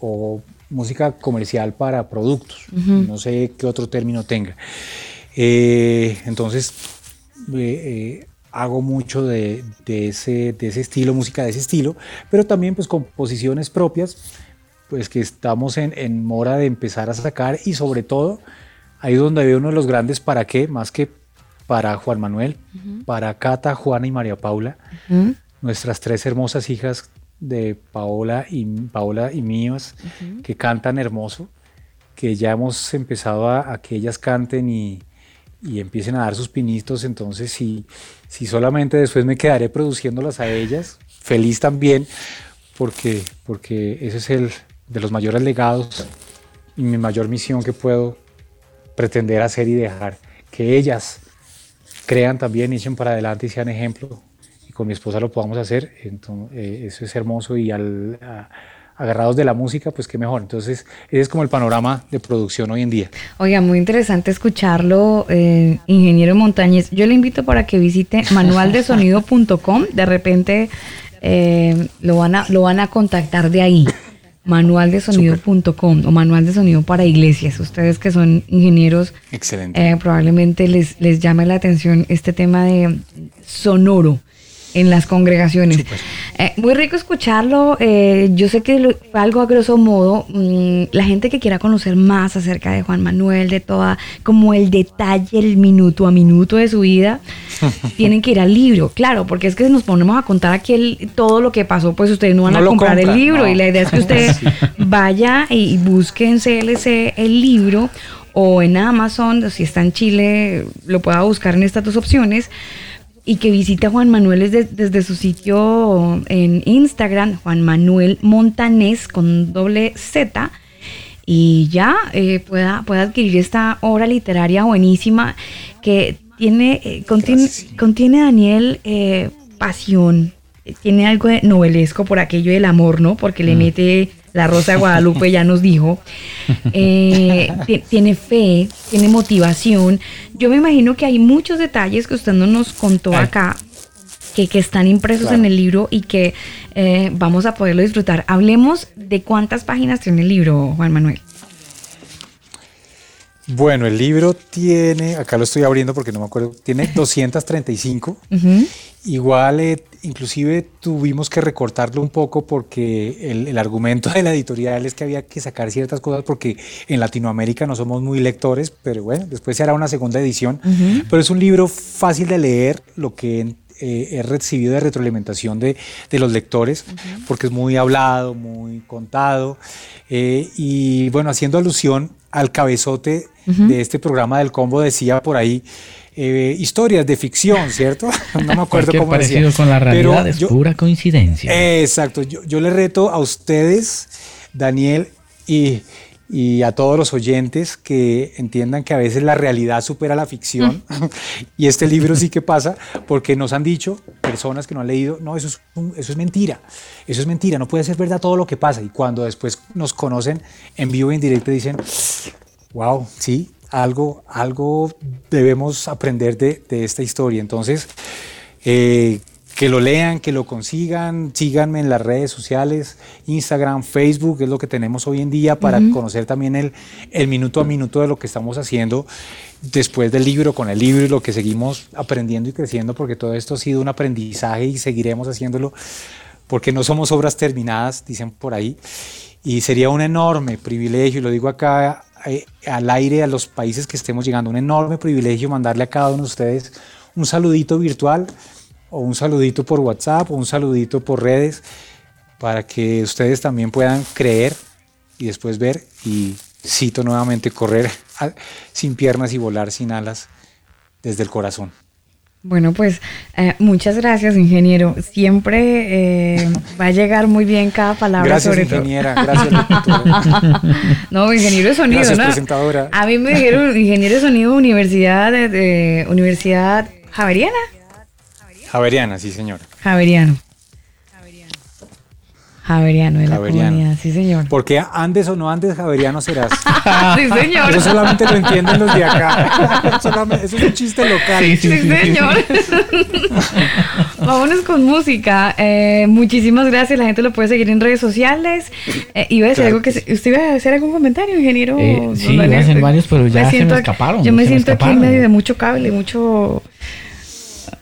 o música comercial para productos. No sé qué otro término tenga. Eh, entonces, eh, hago mucho de, ese, de ese estilo, música de ese estilo, pero también pues composiciones propias, pues que estamos en, en mora de empezar a sacar y sobre todo ahí donde veo uno de los grandes para qué, más que para Juan Manuel, para Cata, Juana y María Paula, nuestras tres hermosas hijas de Paola y, Paola y mías, que cantan hermoso, que ya hemos empezado a, que ellas canten y, y, empiecen a dar sus pinitos, entonces si, si solamente después me quedaré produciéndolas a ellas, feliz también, porque, porque ese es el de los mayores legados y mi mayor misión que puedo pretender hacer y dejar que ellas crean también, echen para adelante y sean ejemplo. Y con mi esposa lo podamos hacer. Entonces, eh, eso es hermoso y al, agarrados de la música, pues qué mejor. Entonces, ese es como el panorama de producción hoy en día. Oiga, muy interesante escucharlo, eh, ingeniero Montañez. Yo le invito para que visite manualdesonido.com. De repente eh, lo, van a, lo van a contactar de ahí manualdesonido.com o manual de sonido para iglesias. Ustedes que son ingenieros, Excelente. Eh, probablemente les, les llame la atención este tema de sonoro en las congregaciones. Eh, muy rico escucharlo. Eh, yo sé que fue algo a grosso modo. Mm, la gente que quiera conocer más acerca de Juan Manuel, de toda, como el detalle, el minuto a minuto de su vida, tienen que ir al libro. Claro, porque es que si nos ponemos a contar aquí todo lo que pasó, pues ustedes no van a comprar el libro. Y la idea es que usted vaya y busque en CLC el libro o en Amazon, si está en Chile, lo pueda buscar en estas dos opciones y que visite a Juan Manuel desde, su sitio en Instagram, Juan Manuel Montanés con doble Z, y ya eh, pueda, pueda adquirir esta obra literaria buenísima que tiene, eh, contiene, contiene, Daniel eh, pasión, tiene algo de novelesco por aquello del amor, ¿no? Porque le mm. mete la Rosa de Guadalupe ya nos dijo, eh, tiene fe, tiene motivación. Yo me imagino que hay muchos detalles que usted no nos contó acá, que, están impresos en el libro y que eh, vamos a poderlo disfrutar. Hablemos de cuántas páginas tiene el libro, Juan Manuel. Bueno, el libro tiene, acá lo estoy abriendo porque no me acuerdo, tiene 235. Igual, eh, inclusive tuvimos que recortarlo un poco porque el, argumento de la editorial es que había que sacar ciertas cosas porque en Latinoamérica no somos muy lectores, pero bueno, después se hará una segunda edición. Pero es un libro fácil de leer, lo que eh, he recibido de retroalimentación de, los lectores, porque es muy hablado, muy contado. Eh, y bueno, haciendo alusión al cabezote de este programa del combo, decía por ahí, eh, historias de ficción, ¿cierto? No me acuerdo cómo parecido con la realidad es pura coincidencia. exacto, yo, yo le reto a ustedes, Daniel, y, y a todos los oyentes que entiendan que a veces la realidad supera la ficción. y este libro sí que pasa porque nos han dicho personas que no han leído, no, eso es, eso es mentira, eso es mentira, no puede ser verdad todo lo que pasa. Y cuando después nos conocen en vivo y en directo dicen, wow, sí, algo, algo debemos aprender de, de esta historia. Entonces, eh, que lo lean, que lo consigan, síganme en las redes sociales, Instagram, Facebook, es lo que tenemos hoy en día para conocer también el, el, minuto a minuto de lo que estamos haciendo después del libro, con el libro y lo que seguimos aprendiendo y creciendo, porque todo esto ha sido un aprendizaje y seguiremos haciéndolo, porque no somos obras terminadas, dicen por ahí, y sería un enorme privilegio, y lo digo acá eh, al aire a los países que estemos llegando, un enorme privilegio mandarle a cada uno de ustedes un saludito virtual o un saludito por WhatsApp o un saludito por redes para que ustedes también puedan creer y después ver y cito nuevamente correr sin piernas y volar sin alas desde el corazón. Bueno, pues eh, muchas gracias, ingeniero. Siempre eh, va a llegar muy bien cada palabra. Gracias, ingeniera. Gracias, No, ingeniero de sonido, gracias, presentadora. A mí me dijeron ingeniero de sonido, Universidad, de Universidad Javeriana. Javeriana, sí, señor. Javeriano. Javeriano de la Javeriano. comunidad, sí señor. Porque andes o no andes, javeriano serás. sí señor. Eso solamente lo entienden los de acá. Solamente- eso es un chiste local. Sí, sí, Sí, señor. Vámonos con música. Eh, muchísimas gracias. La gente lo puede seguir en redes sociales. Eh, iba a decir Claro algo que que se- usted iba a hacer algún comentario, ingeniero. Eh, sí, iba a hacer varios, pero ya se me escaparon, Yo me siento aquí en medio de mucho cable, mucho.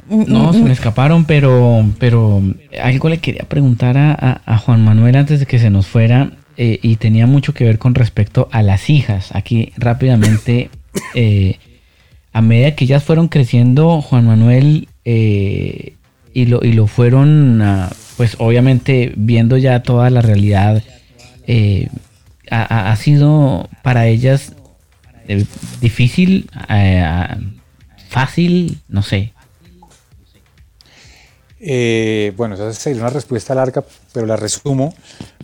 No, se me escaparon, pero, pero algo le quería preguntar a, a- a Juan Manuel antes de que se nos fuera eh, y tenía mucho que ver con respecto a las hijas. Aquí rápidamente, eh, a medida que ellas fueron creciendo, Juan Manuel eh, y, lo, y lo fueron, ah, pues obviamente viendo ya toda la realidad, eh, ha, sido para ellas difícil, ah, fácil, no sé. Eh, bueno, esa sería una respuesta larga, pero la resumo.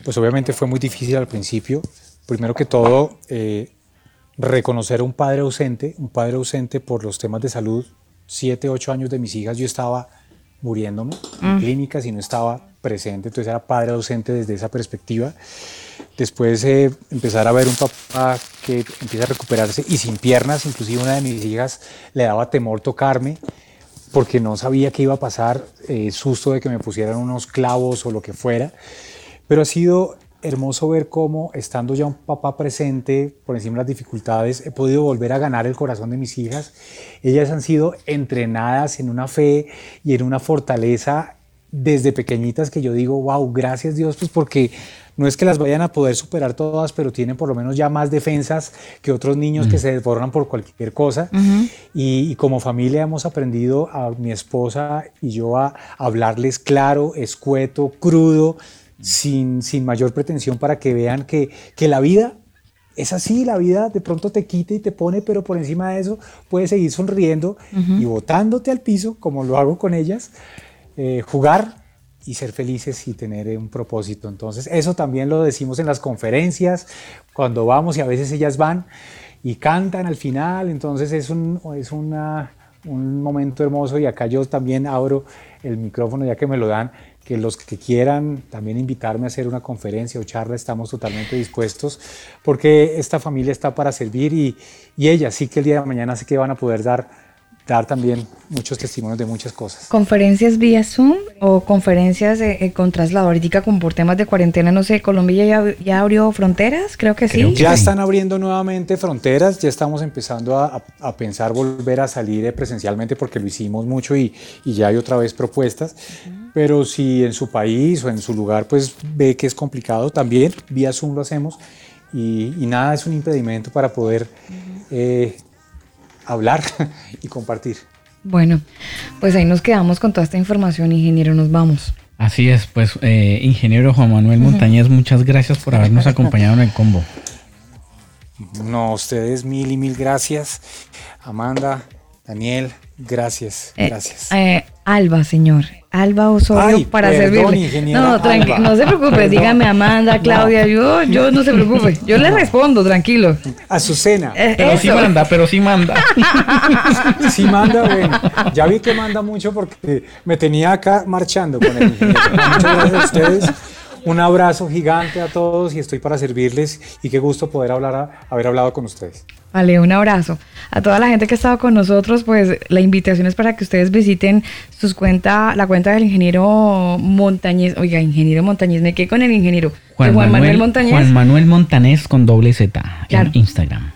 Pues obviamente fue muy difícil al principio. Primero que todo, eh, reconocer a un padre ausente, un padre ausente por los temas de salud. Siete, ocho años de mis hijas yo estaba muriéndome en clínicas y no estaba presente, entonces era padre ausente desde esa perspectiva. Después eh, empezar a ver un papá que empieza a recuperarse y sin piernas, inclusive una de mis hijas le daba temor tocarme porque no sabía qué iba a pasar, eh, susto de que me pusieran unos clavos o lo que fuera. Pero ha sido hermoso ver cómo, estando ya un papá presente por encima de las dificultades, he podido volver a ganar el corazón de mis hijas. Ellas han sido entrenadas en una fe y en una fortaleza desde pequeñitas que yo digo, wow, gracias Dios, pues porque no es que las vayan a poder superar todas, pero tienen por lo menos ya más defensas que otros niños que se desbordan por cualquier cosa. y, y como familia hemos aprendido a mi esposa y yo a hablarles claro, escueto, crudo, sin, sin mayor pretensión para que vean que, que la vida es así, la vida de pronto te quita y te pone, pero por encima de eso puedes seguir sonriendo y botándote al piso, como lo hago con ellas, eh, jugar y ser felices y tener eh, un propósito. Entonces, eso también lo decimos en las conferencias, cuando vamos y a veces ellas van y cantan al final, entonces es un, es una, un momento hermoso y acá yo también abro el micrófono ya que me lo dan, que los que quieran también invitarme a hacer una conferencia o charla, estamos totalmente dispuestos, porque esta familia está para servir y, y ellas sí que el día de mañana sé que van a poder dar, dar también muchos testimonios de muchas cosas. ¿Conferencias vía Zoom o conferencias eh, eh, con traslado? Ahorita como por temas de cuarentena, no sé, ¿Colombia ya, ya abrió fronteras? Creo que Creo sí. que Ya sí. están abriendo nuevamente fronteras, ya estamos empezando a, a- a pensar volver a salir eh, presencialmente porque lo hicimos mucho y, y ya hay otra vez propuestas. Pero si en su país o en su lugar pues ve que es complicado, también vía Zoom lo hacemos y, y nada es un impedimento para poder eh, hablar y compartir. Bueno, pues ahí nos quedamos con toda esta información, ingeniero, nos vamos. Así es, pues eh, ingeniero Juan Manuel Montañez, muchas gracias por habernos acompañado en el combo. No, ustedes mil y mil gracias. Amanda, Daniel, gracias, Eh, gracias. eh, Alba, señor. Alba Osorio Ay, para perdón, servirle. No, Alba. no se preocupe, Perdón. dígame Amanda, Claudia, yo, yo no se preocupe, yo le respondo, tranquilo. Azucena. Eh, Pero sí manda, pero sí manda. Sí manda, bueno. Ya vi que manda mucho porque me tenía acá marchando con el ingeniero. Muchas gracias a ustedes. Un abrazo gigante a todos y estoy para servirles y qué gusto poder hablar a- haber hablado con ustedes. Vale, un abrazo. A toda la gente que ha estado con nosotros, pues la invitación es para que ustedes visiten sus cuenta, la cuenta del ingeniero Montañez. Oiga, ingeniero Montañez, me quedé con el ingeniero. Juan, Manuel, Montañez. Juan Manuel Montanés con doble Z Claro. en Instagram.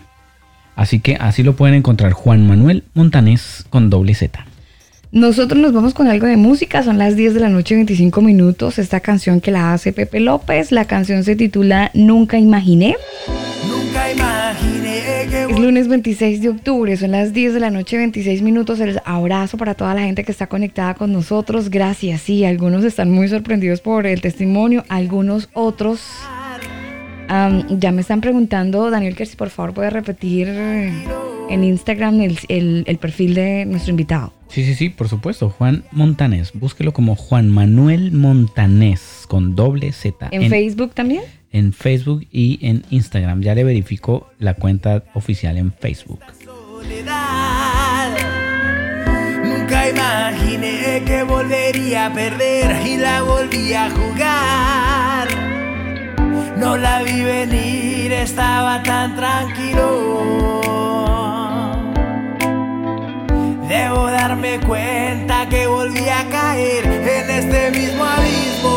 Así que así lo pueden encontrar, Juan Manuel Montanés con doble Z. Nosotros nos vamos con algo de música, son las 10 de la noche, 25 minutos. Esta canción que la hace Pepe López, la canción se titula Nunca Imaginé. Nunca imaginé que Es lunes 26 de octubre, son las 10 de la noche, 26 minutos. El abrazo para toda la gente que está conectada con nosotros. Gracias. Sí, algunos están muy sorprendidos por el testimonio, algunos otros. ya me están preguntando, Daniel, que si por favor puede repetir en Instagram el, el- el perfil de nuestro invitado. Sí, sí, sí, por supuesto. Juan Montanés. Búsquelo como Juan Manuel Montanés con doble Z. ¿En, ¿En, Facebook también? En Facebook y en Instagram. Ya le verifico la cuenta oficial en Facebook. Soledad. Nunca imaginé que volvería a perder y la volví a jugar. No la vi venir, estaba tan tranquilo debo darme cuenta que volví a caer en este mismo abismo.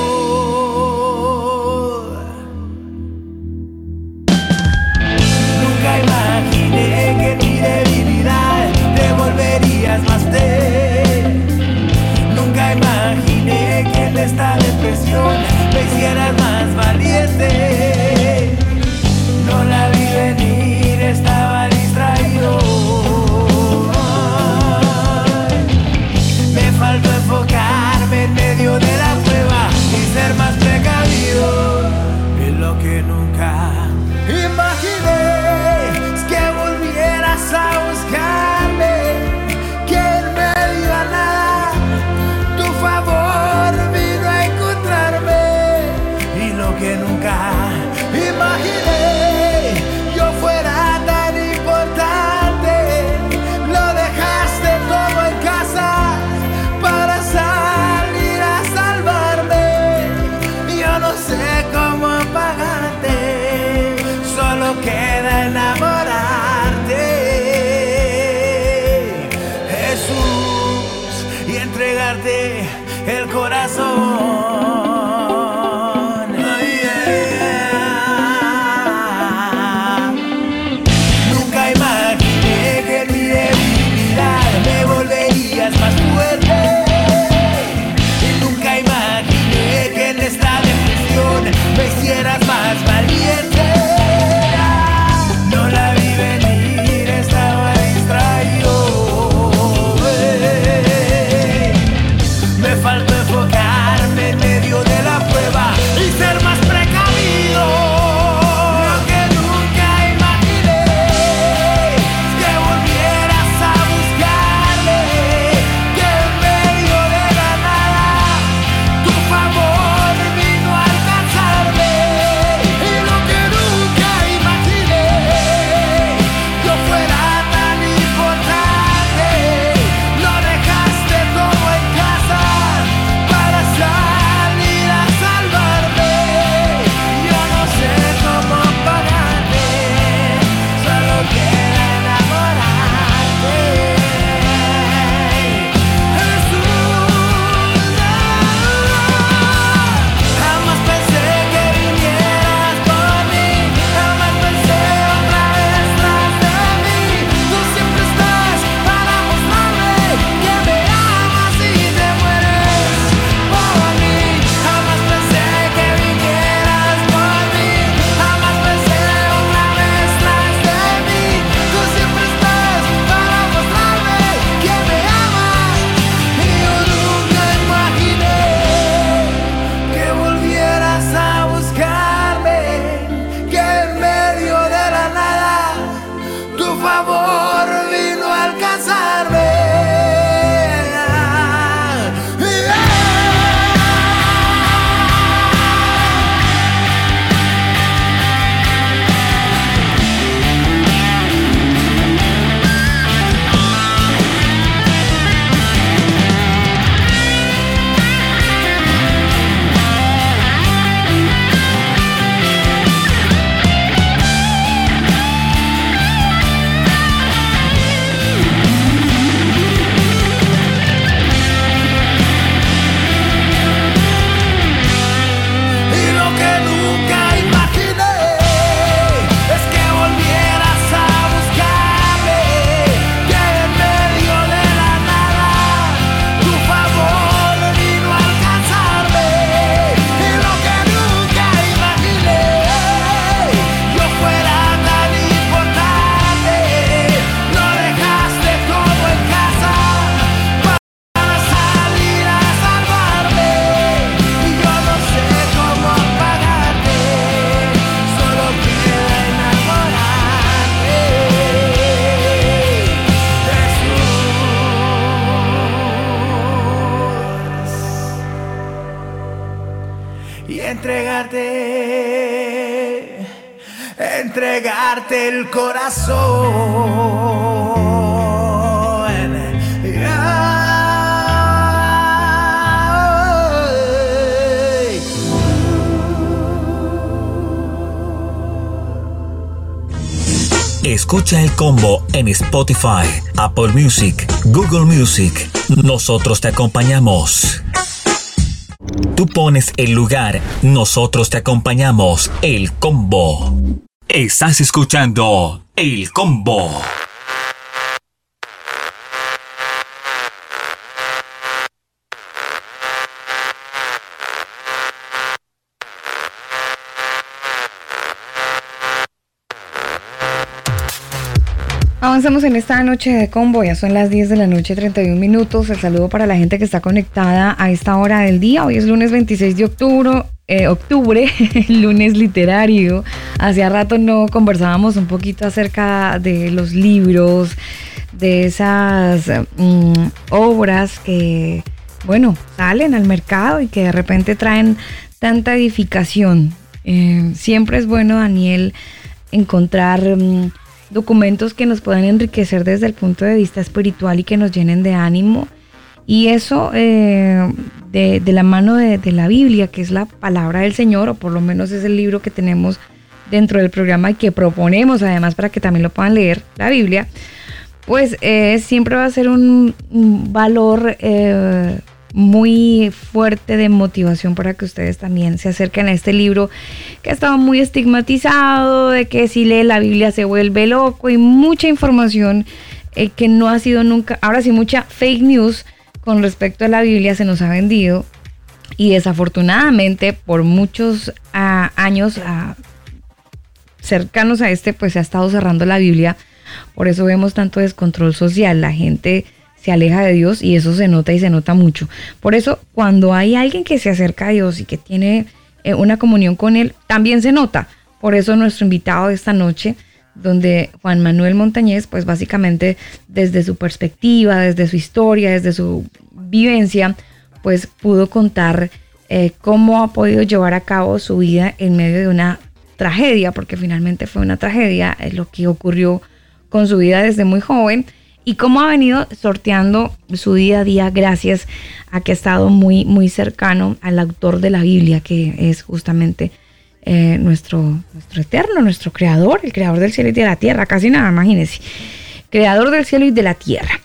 favor. el corazón. Escucha el combo en Spotify, Apple Music, Google Music. Nosotros te acompañamos. Tú pones el lugar, nosotros te acompañamos, el combo. Estás escuchando El combo. Avanzamos en esta noche de combo, ya son las 10 de la noche, 31 minutos. El saludo para la gente que está conectada a esta hora del día. Hoy es lunes 26 de octubre, eh, octubre, lunes literario. Hacía rato no conversábamos un poquito acerca de los libros, de esas mm, obras que, bueno, salen al mercado y que de repente traen tanta edificación. Eh, siempre es bueno, Daniel, encontrar... mm, documentos que nos puedan enriquecer desde el punto de vista espiritual y que nos llenen de ánimo. Y eso eh, de, la mano de, la Biblia, que es la palabra del Señor, o por lo menos es el libro que tenemos dentro del programa y que proponemos además para que también lo puedan leer, la Biblia, pues eh, siempre va a ser un, valor eh, muy fuerte de motivación para que ustedes también se acerquen a este libro que ha estado muy estigmatizado, de que si lee la Biblia se vuelve loco y mucha información que no ha sido nunca, ahora sí mucha fake news con respecto a la Biblia se nos ha vendido y desafortunadamente por muchos ah, años ah, cercanos a este pues se ha estado cerrando la Biblia, por eso vemos tanto descontrol social, la gente se aleja de Dios y eso se nota y se nota mucho. Por eso cuando hay alguien que se acerca a Dios y que tiene eh, una comunión con Él, también se nota. Por eso nuestro invitado de esta noche, donde Juan Manuel Montañez, pues básicamente desde su perspectiva, desde su historia, desde su vivencia, pues pudo contar eh, cómo ha podido llevar a cabo su vida en medio de una tragedia, porque finalmente fue una tragedia eh, lo que ocurrió con su vida desde muy joven y cómo ha venido sorteando su día a día gracias a que ha estado muy, muy cercano al autor de la Biblia, que es justamente eh, nuestro, nuestro eterno, nuestro creador, el creador del cielo y de la tierra, casi nada, imagínense, creador del cielo y de la tierra.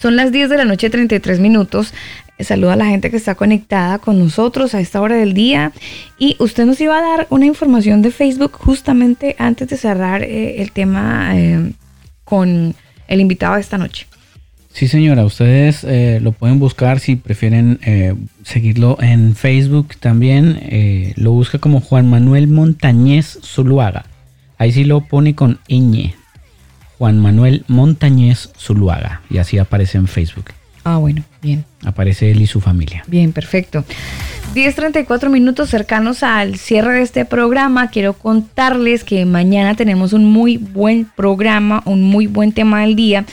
Son las 10 de la noche, 33 minutos. Saludo a la gente que está conectada con nosotros a esta hora del día. Y usted nos iba a dar una información de Facebook justamente antes de cerrar eh, el tema eh, con el invitado de esta noche. Sí, señora, ustedes eh, lo pueden buscar si prefieren eh, seguirlo en Facebook también. eh, lo busca como Juan Manuel Montañez Zuluaga. Ahí sí lo pone con ñ. Juan Manuel Montañez Zuluaga. Y así aparece en Facebook. Ah, bueno, bien. Aparece él y su familia. Bien, perfecto. 10.34 minutos cercanos al cierre de este programa. Quiero contarles que mañana tenemos un muy buen programa, un muy buen tema del día.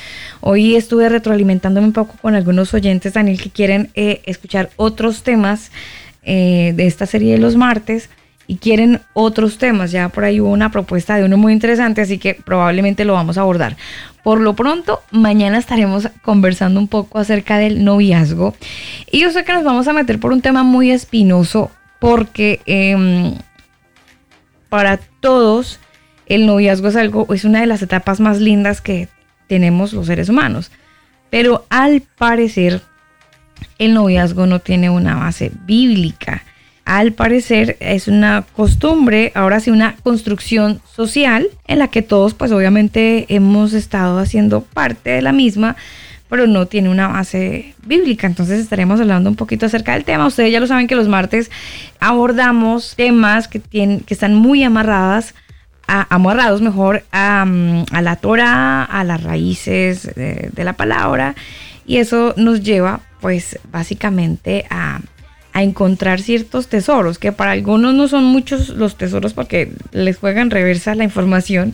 Hoy estuve retroalimentándome un poco con algunos oyentes, Daniel, que quieren eh, escuchar otros temas eh, de esta serie de los martes y quieren otros temas. Ya por ahí hubo una propuesta de uno muy interesante, así que probablemente lo vamos a abordar. Por lo pronto, mañana estaremos conversando un poco acerca del noviazgo. Y yo sé que nos vamos a meter por un tema muy espinoso, porque em, para todos el noviazgo es algo, es una de las etapas más lindas que tenemos los seres humanos. Pero al parecer, el noviazgo no tiene una base bíblica. Al parecer es una costumbre, ahora sí una construcción social en la que todos pues obviamente hemos estado haciendo parte de la misma, pero no tiene una base bíblica. Entonces estaremos hablando un poquito acerca del tema. Ustedes ya lo saben que los martes abordamos temas que, tienen, que están muy amarradas amarrados mejor a, la Torah, a las raíces de la palabra y eso nos lleva pues básicamente a, a encontrar ciertos tesoros que para algunos no son muchos los tesoros porque les juega en reversa la información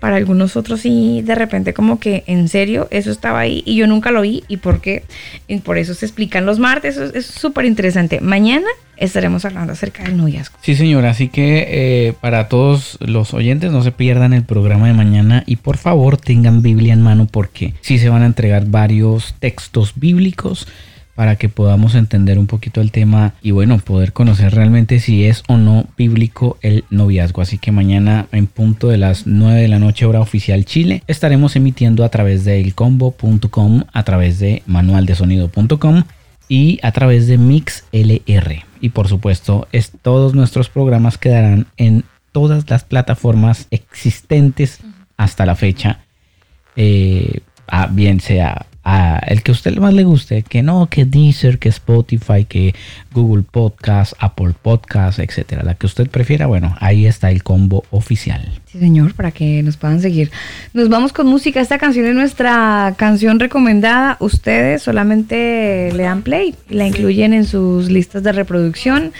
para algunos otros sí de repente como que en serio eso estaba ahí y yo nunca lo vi y por qué y por eso se explican los martes es súper interesante. Mañana estaremos hablando acerca del noviazgo. Sí, señora, así que eh, para todos los oyentes no se pierdan el programa de mañana y por favor tengan Biblia en mano porque sí se van a entregar varios textos bíblicos para que podamos entender un poquito el tema y bueno, poder conocer realmente si es o no bíblico el noviazgo. Así que mañana en punto de las 9 de la noche hora oficial Chile estaremos emitiendo a través de elcombo.com, a través de manualdesonido.com y a través de MixLR. Y por supuesto, es, todos nuestros programas quedarán en todas las plataformas existentes hasta la fecha. Eh, ah, bien sea a el que a usted más le guste, que no, que Deezer, que Spotify, que Google Podcast, Apple Podcast, etcétera. La que usted prefiera, bueno, ahí está el combo oficial. Sí, señor, para que nos puedan seguir. Nos vamos con música. Esta canción es nuestra canción recomendada. Ustedes solamente le dan play y la incluyen en sus listas de reproducción.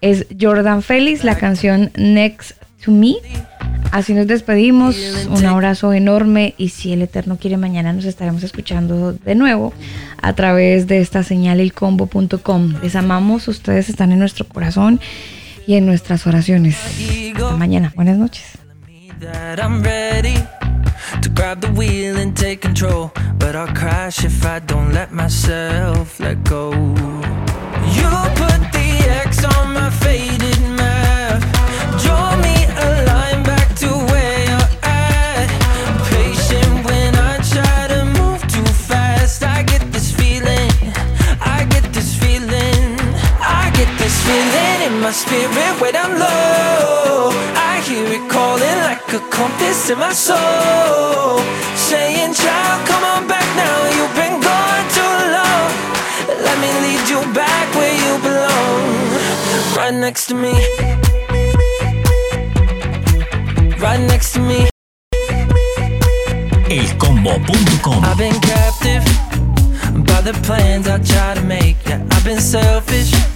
Es Jordan Félix, la canción Next to Me. Así nos despedimos. Un abrazo enorme y si el Eterno quiere mañana nos estaremos escuchando de nuevo a través de esta señal elcombo.com. Les amamos, ustedes están en nuestro corazón y en nuestras oraciones. Hasta mañana. Buenas noches. that I'm ready to grab the wheel and take control. But I'll crash if I don't let myself let go. You put my spirit when I'm low. I hear it calling like a compass in my soul. Saying, child, come on back now. You've been gone too long. Let me lead you back where you belong. Right next to me. Right next to me. elcombo.com. I've been captive by the plans I try to make. Yeah, I've been selfish.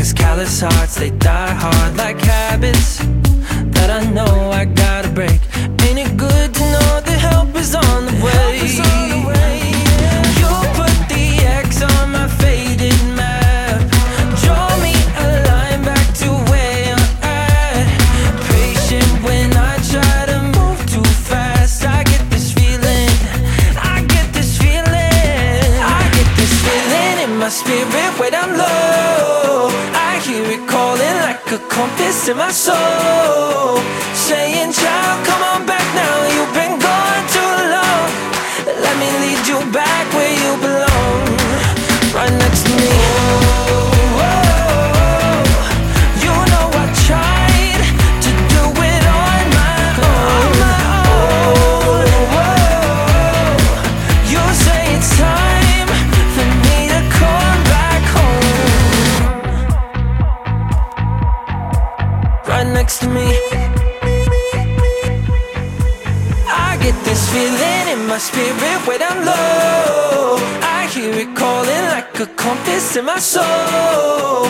Cause callous hearts, they die hard like habits that I know I gotta break. Ain't it good to know the help is on the way? into my soul. In my soul.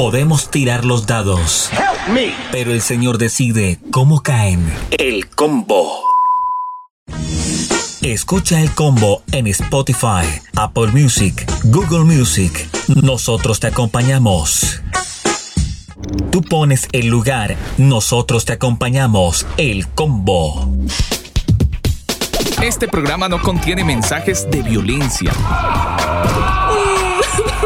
Podemos tirar los dados, pero el Señor decide cómo caen. El combo. Escucha el combo en Spotify, Apple Music, Google Music. Nosotros te acompañamos. Tú pones el lugar, nosotros te acompañamos. El combo. Este programa no contiene mensajes de violencia.